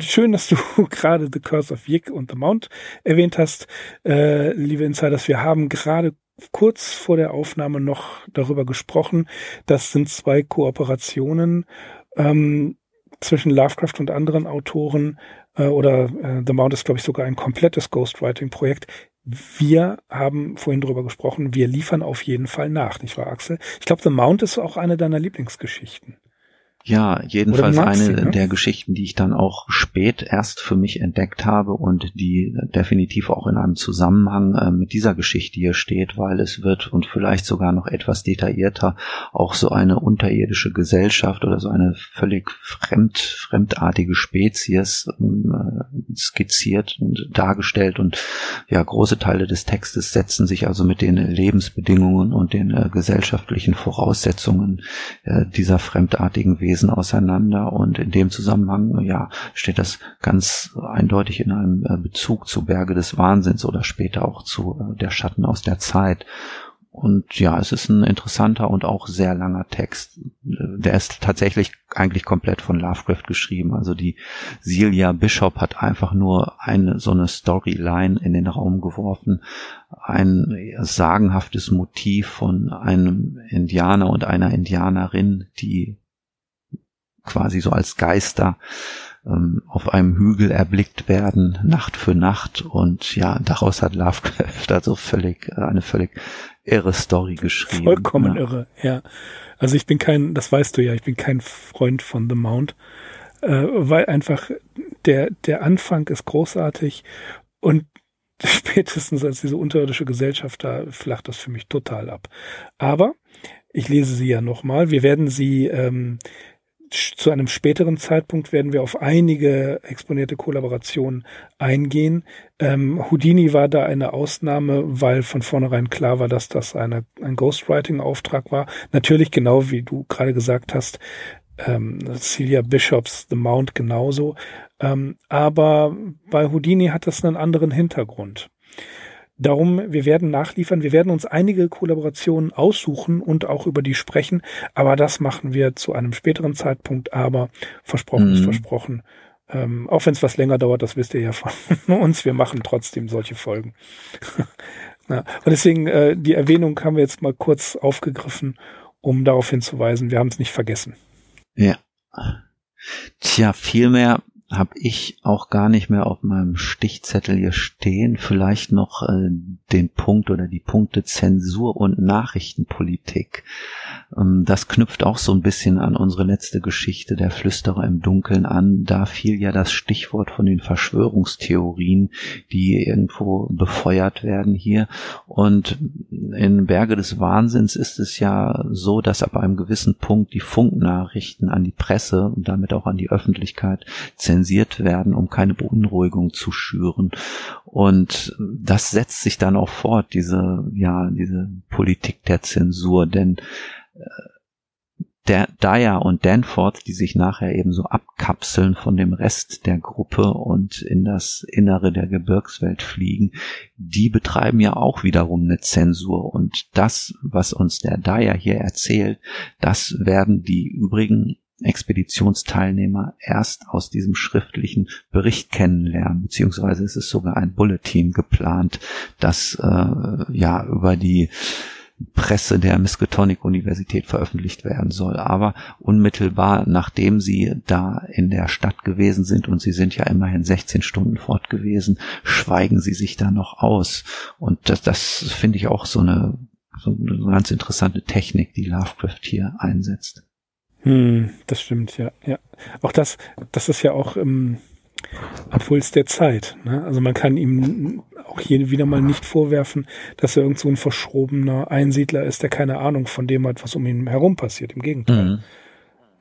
Schön, dass du gerade The Curse of Yig und The Mount erwähnt hast, äh, liebe Insiders. Wir haben gerade kurz vor der Aufnahme noch darüber gesprochen. Das sind zwei Kooperationen ähm, zwischen Lovecraft und anderen Autoren. Äh, oder äh, The Mount ist, glaube ich, sogar ein komplettes Ghostwriting-Projekt wir haben vorhin drüber gesprochen, wir liefern auf jeden Fall nach, nicht wahr, Axel? Ich glaube, The Mount ist auch eine deiner Lieblingsgeschichten. Ja, jedenfalls eine sie, ne? der Geschichten, die ich dann auch spät erst für mich entdeckt habe und die definitiv auch in einem Zusammenhang äh, mit dieser Geschichte hier steht, weil es wird und vielleicht sogar noch etwas detaillierter auch so eine unterirdische Gesellschaft oder so eine völlig fremd, fremdartige Spezies äh, skizziert und dargestellt und ja, große Teile des Textes setzen sich also mit den Lebensbedingungen und den äh, gesellschaftlichen Voraussetzungen äh, dieser fremdartigen Wesen Wesen auseinander und in dem Zusammenhang, ja, steht das ganz eindeutig in einem äh, Bezug zu Berge des Wahnsinns oder später auch zu äh, der Schatten aus der Zeit. Und ja, es ist ein interessanter und auch sehr langer Text. Der ist tatsächlich eigentlich komplett von Lovecraft geschrieben. Also die Celia Bishop hat einfach nur eine so eine Storyline in den Raum geworfen. Ein sagenhaftes Motiv von einem Indianer und einer Indianerin, die quasi so als Geister ähm, auf einem Hügel erblickt werden, Nacht für Nacht. Und ja, daraus hat Lovecraft also völlig, äh, eine völlig irre Story geschrieben. Vollkommen ja. irre, ja. Also ich bin kein, das weißt du ja, ich bin kein Freund von The Mount, äh, weil einfach der, der Anfang ist großartig und spätestens als diese unterirdische Gesellschaft da flacht das für mich total ab. Aber ich lese sie ja nochmal. Wir werden sie ähm, zu einem späteren Zeitpunkt werden wir auf einige exponierte Kollaborationen eingehen. Ähm, Houdini war da eine Ausnahme, weil von vornherein klar war, dass das eine, ein Ghostwriting-Auftrag war. Natürlich genau wie du gerade gesagt hast, ähm, Celia Bishops The Mount genauso. Ähm, aber bei Houdini hat das einen anderen Hintergrund. Darum, wir werden nachliefern, wir werden uns einige Kollaborationen aussuchen und auch über die sprechen, aber das machen wir zu einem späteren Zeitpunkt, aber versprochen mhm. ist versprochen. Ähm, auch wenn es was länger dauert, das wisst ihr ja von uns, wir machen trotzdem solche Folgen. ja, und deswegen, äh, die Erwähnung haben wir jetzt mal kurz aufgegriffen, um darauf hinzuweisen, wir haben es nicht vergessen. Ja. Tja, viel mehr habe ich auch gar nicht mehr auf meinem Stichzettel hier stehen. Vielleicht noch äh, den Punkt oder die Punkte Zensur und Nachrichtenpolitik. Ähm, das knüpft auch so ein bisschen an unsere letzte Geschichte der Flüsterer im Dunkeln an. Da fiel ja das Stichwort von den Verschwörungstheorien, die irgendwo befeuert werden hier. Und in Berge des Wahnsinns ist es ja so, dass ab einem gewissen Punkt die Funknachrichten an die Presse und damit auch an die Öffentlichkeit zensiert werden, um keine Beunruhigung zu schüren. Und das setzt sich dann auch fort, diese, ja, diese Politik der Zensur, denn der Dyer und Danforth, die sich nachher eben so abkapseln von dem Rest der Gruppe und in das Innere der Gebirgswelt fliegen, die betreiben ja auch wiederum eine Zensur. Und das, was uns der Dyer hier erzählt, das werden die übrigen Expeditionsteilnehmer erst aus diesem schriftlichen Bericht kennenlernen, beziehungsweise es ist sogar ein Bulletin geplant, das äh, ja über die Presse der Miskatonic Universität veröffentlicht werden soll. Aber unmittelbar nachdem sie da in der Stadt gewesen sind, und sie sind ja immerhin 16 Stunden fort gewesen, schweigen sie sich da noch aus. Und das, das finde ich auch so eine, so eine ganz interessante Technik, die Lovecraft hier einsetzt. Hm, das stimmt, ja, ja. Auch das, das ist ja auch im Abpuls der Zeit. Ne? Also man kann ihm auch hier wieder mal nicht vorwerfen, dass er irgend so ein verschrobener Einsiedler ist, der keine Ahnung von dem hat, was um ihn herum passiert. Im Gegenteil.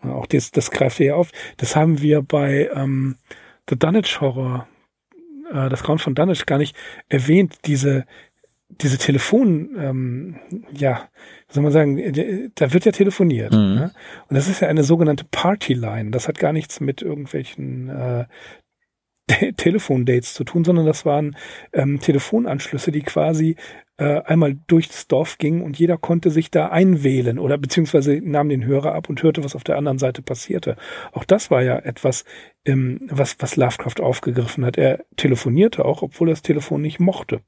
Mhm. Auch das, das greift er ja auf. Das haben wir bei ähm, The Dunwich Horror, äh, das Grauen von Dunwich, gar nicht erwähnt. Diese, diese Telefon, ähm, ja, soll man sagen, da wird ja telefoniert. Mhm. Ne? Und das ist ja eine sogenannte Party-Line. Das hat gar nichts mit irgendwelchen äh, Telefondates zu tun, sondern das waren ähm, Telefonanschlüsse, die quasi äh, einmal durchs Dorf gingen und jeder konnte sich da einwählen oder beziehungsweise nahm den Hörer ab und hörte, was auf der anderen Seite passierte. Auch das war ja etwas, ähm, was, was Lovecraft aufgegriffen hat. Er telefonierte auch, obwohl er das Telefon nicht mochte.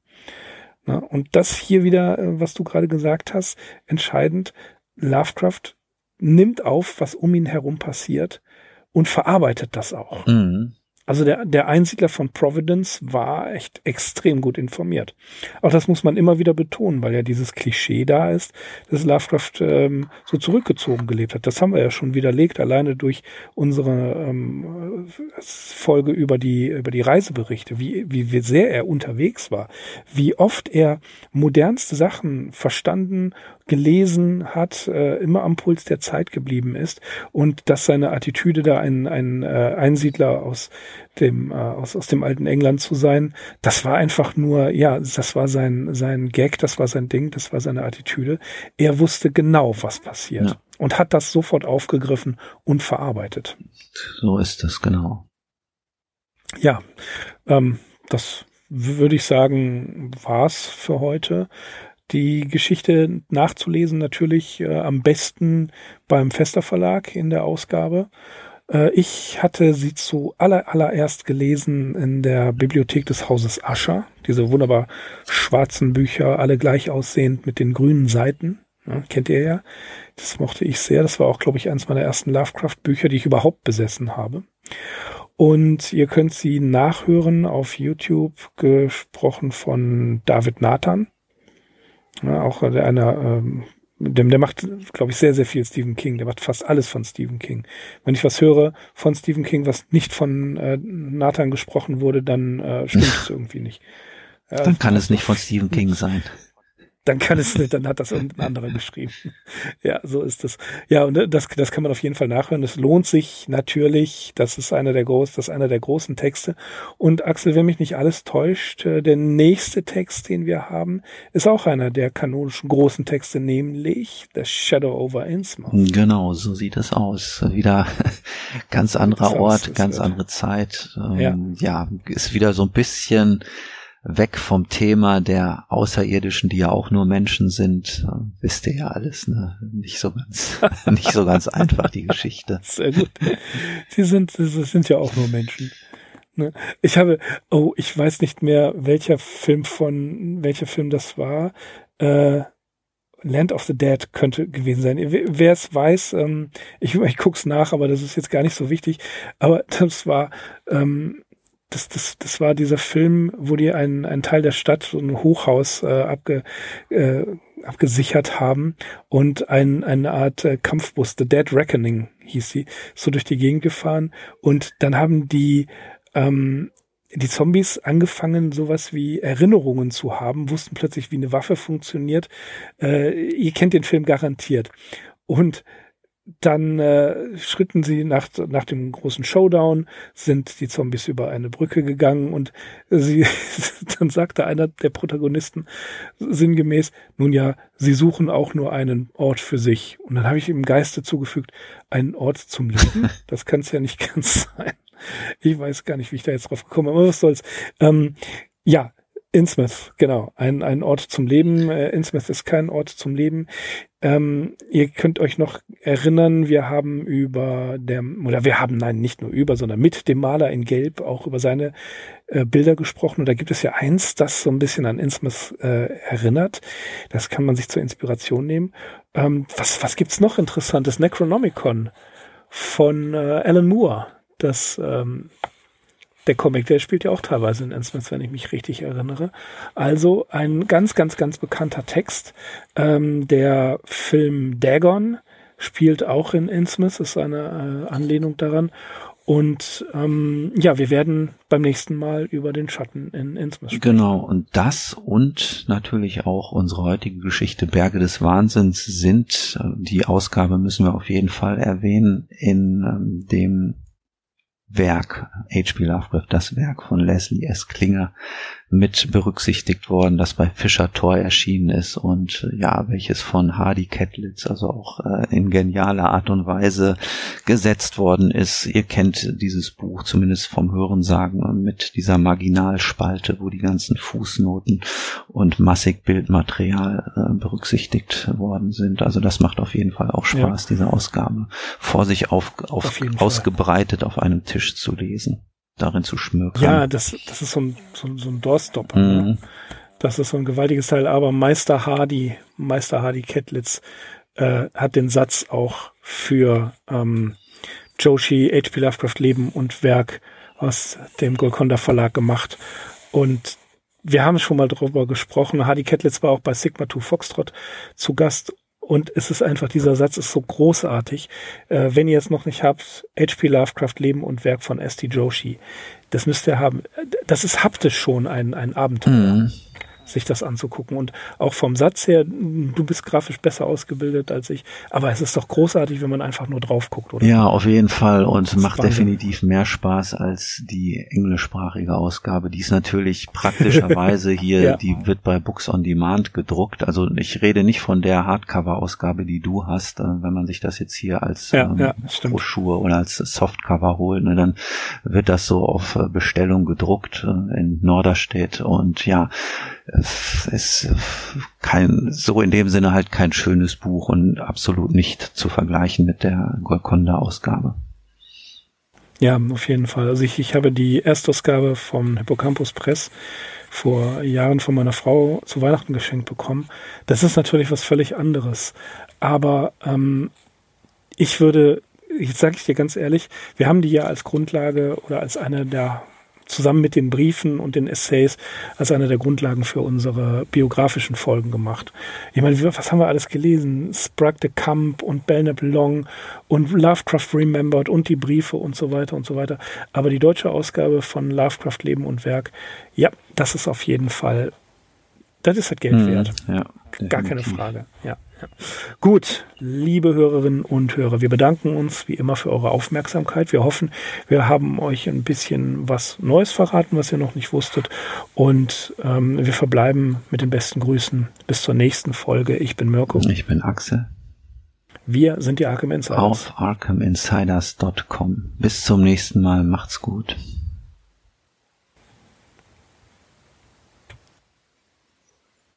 Na, und das hier wieder, äh, was du gerade gesagt hast, entscheidend, Lovecraft nimmt auf, was um ihn herum passiert und verarbeitet das auch. Mhm. Also der, der Einsiedler von Providence war echt extrem gut informiert. Auch das muss man immer wieder betonen, weil ja dieses Klischee da ist, dass Lovecraft ähm, so zurückgezogen gelebt hat. Das haben wir ja schon widerlegt, alleine durch unsere ähm, Folge über die, über die Reiseberichte, wie, wie, wie sehr er unterwegs war, wie oft er modernste Sachen verstanden gelesen hat, äh, immer am Puls der Zeit geblieben ist und dass seine Attitüde da ein, ein äh, Einsiedler aus dem äh, aus, aus dem alten England zu sein, das war einfach nur, ja, das war sein sein Gag, das war sein Ding, das war seine Attitüde. Er wusste genau, was passiert ja. und hat das sofort aufgegriffen und verarbeitet. So ist das genau. Ja, ähm, das würde ich sagen, war's für heute die Geschichte nachzulesen natürlich äh, am besten beim Fester Verlag in der Ausgabe. Äh, ich hatte sie zu aller, allererst gelesen in der Bibliothek des Hauses Ascher. Diese wunderbar schwarzen Bücher, alle gleich aussehend mit den grünen Seiten. Ja, kennt ihr ja. Das mochte ich sehr. Das war auch, glaube ich, eines meiner ersten Lovecraft-Bücher, die ich überhaupt besessen habe. Und ihr könnt sie nachhören auf YouTube, gesprochen von David Nathan. Ja, auch einer, ähm, dem, der macht, glaube ich, sehr, sehr viel Stephen King. Der macht fast alles von Stephen King. Wenn ich was höre von Stephen King, was nicht von äh, Nathan gesprochen wurde, dann äh, stimmt es irgendwie nicht. dann kann es nicht von Stephen King sein dann kann es nicht, dann hat das irgendein anderer geschrieben. Ja, so ist es. Ja, und äh, das, das kann man auf jeden Fall nachhören. Es lohnt sich natürlich. Das ist einer der großen, das ist einer der großen Texte. Und Axel, wenn mich nicht alles täuscht, äh, der nächste Text, den wir haben, ist auch einer der kanonischen großen Texte, nämlich The Shadow over Innsmouth. Genau, so sieht es aus. Wieder ganz anderer Ort, ganz andere Zeit. ja. Ähm, ja, ist wieder so ein bisschen weg vom Thema der Außerirdischen, die ja auch nur Menschen sind, wisst ihr ja alles, ne? Nicht so ganz, nicht so ganz einfach, die Geschichte. Sehr gut. Sie sind, sie sind ja auch nur Menschen. Ne? Ich habe, oh, ich weiß nicht mehr, welcher Film von, welcher Film das war. Äh, Land of the Dead könnte gewesen sein. Wer es weiß, ähm, ich, ich guck's nach, aber das ist jetzt gar nicht so wichtig. Aber das war ähm, das, das, das war dieser Film, wo die einen, einen Teil der Stadt, so ein Hochhaus äh, abge, äh, abgesichert haben und ein, eine Art äh, Kampfbus, The Dead Reckoning hieß sie, so durch die Gegend gefahren und dann haben die ähm, die Zombies angefangen, sowas wie Erinnerungen zu haben, wussten plötzlich, wie eine Waffe funktioniert. Äh, ihr kennt den Film garantiert. Und dann äh, schritten sie nach, nach dem großen Showdown, sind die Zombies über eine Brücke gegangen und sie, dann sagte einer der Protagonisten sinngemäß, nun ja, sie suchen auch nur einen Ort für sich. Und dann habe ich im Geiste zugefügt, einen Ort zum Leben. Das kann es ja nicht ganz sein. Ich weiß gar nicht, wie ich da jetzt drauf gekommen bin, aber was soll's. Ähm, ja, Innsmouth, genau. Ein, ein Ort zum Leben. Äh, Innsmouth ist kein Ort zum Leben. Ähm, ihr könnt euch noch erinnern, wir haben über der, oder wir haben, nein, nicht nur über, sondern mit dem Maler in Gelb auch über seine äh, Bilder gesprochen. Und da gibt es ja eins, das so ein bisschen an Innsmouth äh, erinnert. Das kann man sich zur Inspiration nehmen. Ähm, was, was gibt's noch Interessantes? Necronomicon von äh, Alan Moore. Das ähm, der Comic, der spielt ja auch teilweise in Innsmouth, wenn ich mich richtig erinnere. Also ein ganz, ganz, ganz bekannter Text. Ähm, der Film Dagon spielt auch in Innsmouth, ist eine äh, Anlehnung daran. Und ähm, ja, wir werden beim nächsten Mal über den Schatten in Innsmouth sprechen. Genau, und das und natürlich auch unsere heutige Geschichte Berge des Wahnsinns sind, äh, die Ausgabe müssen wir auf jeden Fall erwähnen, in ähm, dem Werk, H.P. Lovecraft, das Werk von Leslie S. Klinger, mit berücksichtigt worden, das bei Fischer Tor erschienen ist und äh, ja, welches von Hardy Kettlitz also auch äh, in genialer Art und Weise gesetzt worden ist. Ihr kennt dieses Buch zumindest vom Hörensagen mit dieser Marginalspalte, wo die ganzen Fußnoten und massig Bildmaterial äh, berücksichtigt worden sind. Also das macht auf jeden Fall auch Spaß, ja. diese Ausgabe vor sich auf, auf, auf ausgebreitet Fall. auf einem Tisch zu lesen darin zu schmökern. Ja, das, das ist so ein, so, so ein Doorstopper. Ne? Mhm. Das ist so ein gewaltiges Teil. Aber Meister Hardy, Meister Hardy Kettlitz, äh, hat den Satz auch für ähm, Joshi, H.P. Lovecraft Leben und Werk aus dem Golconda Verlag gemacht. Und wir haben schon mal drüber gesprochen. Hardy Kettlitz war auch bei Sigma 2 Foxtrot zu Gast und es ist einfach, dieser Satz ist so großartig. Äh, wenn ihr es noch nicht habt, H.P. Lovecraft Leben und Werk von S.T. Joshi. Das müsst ihr haben. Das ist haptisch schon ein, ein Abenteuer. Mhm sich das anzugucken. Und auch vom Satz her, du bist grafisch besser ausgebildet als ich, aber es ist doch großartig, wenn man einfach nur drauf guckt, oder? Ja, auf jeden Fall und macht Wahnsinn. definitiv mehr Spaß als die englischsprachige Ausgabe. Die ist natürlich praktischerweise hier, ja. die wird bei Books on Demand gedruckt. Also ich rede nicht von der Hardcover-Ausgabe, die du hast. Äh, wenn man sich das jetzt hier als ja, ähm, ja, Broschüre oder als Softcover holt, ne, dann wird das so auf äh, Bestellung gedruckt äh, in Norderstedt und ja, ist kein, so in dem Sinne halt kein schönes Buch und absolut nicht zu vergleichen mit der Golconda-Ausgabe. Ja, auf jeden Fall. Also ich, ich habe die Erstausgabe vom Hippocampus Press vor Jahren von meiner Frau zu Weihnachten geschenkt bekommen. Das ist natürlich was völlig anderes. Aber ähm, ich würde, jetzt sage ich dir ganz ehrlich, wir haben die ja als Grundlage oder als eine der zusammen mit den Briefen und den Essays als eine der Grundlagen für unsere biografischen Folgen gemacht. Ich meine, was haben wir alles gelesen? Sprague de Camp und Belknap Long und Lovecraft Remembered und die Briefe und so weiter und so weiter. Aber die deutsche Ausgabe von Lovecraft Leben und Werk, ja, das ist auf jeden Fall, das ist halt Geld hm, wert. Ja, Gar keine Frage, ja. Gut, liebe Hörerinnen und Hörer, wir bedanken uns wie immer für eure Aufmerksamkeit. Wir hoffen, wir haben euch ein bisschen was Neues verraten, was ihr noch nicht wusstet. Und ähm, wir verbleiben mit den besten Grüßen bis zur nächsten Folge. Ich bin Mirko. Ich bin Axel. Wir sind die Arkham Insiders. Auf arkhaminsiders.com. Bis zum nächsten Mal. Macht's gut.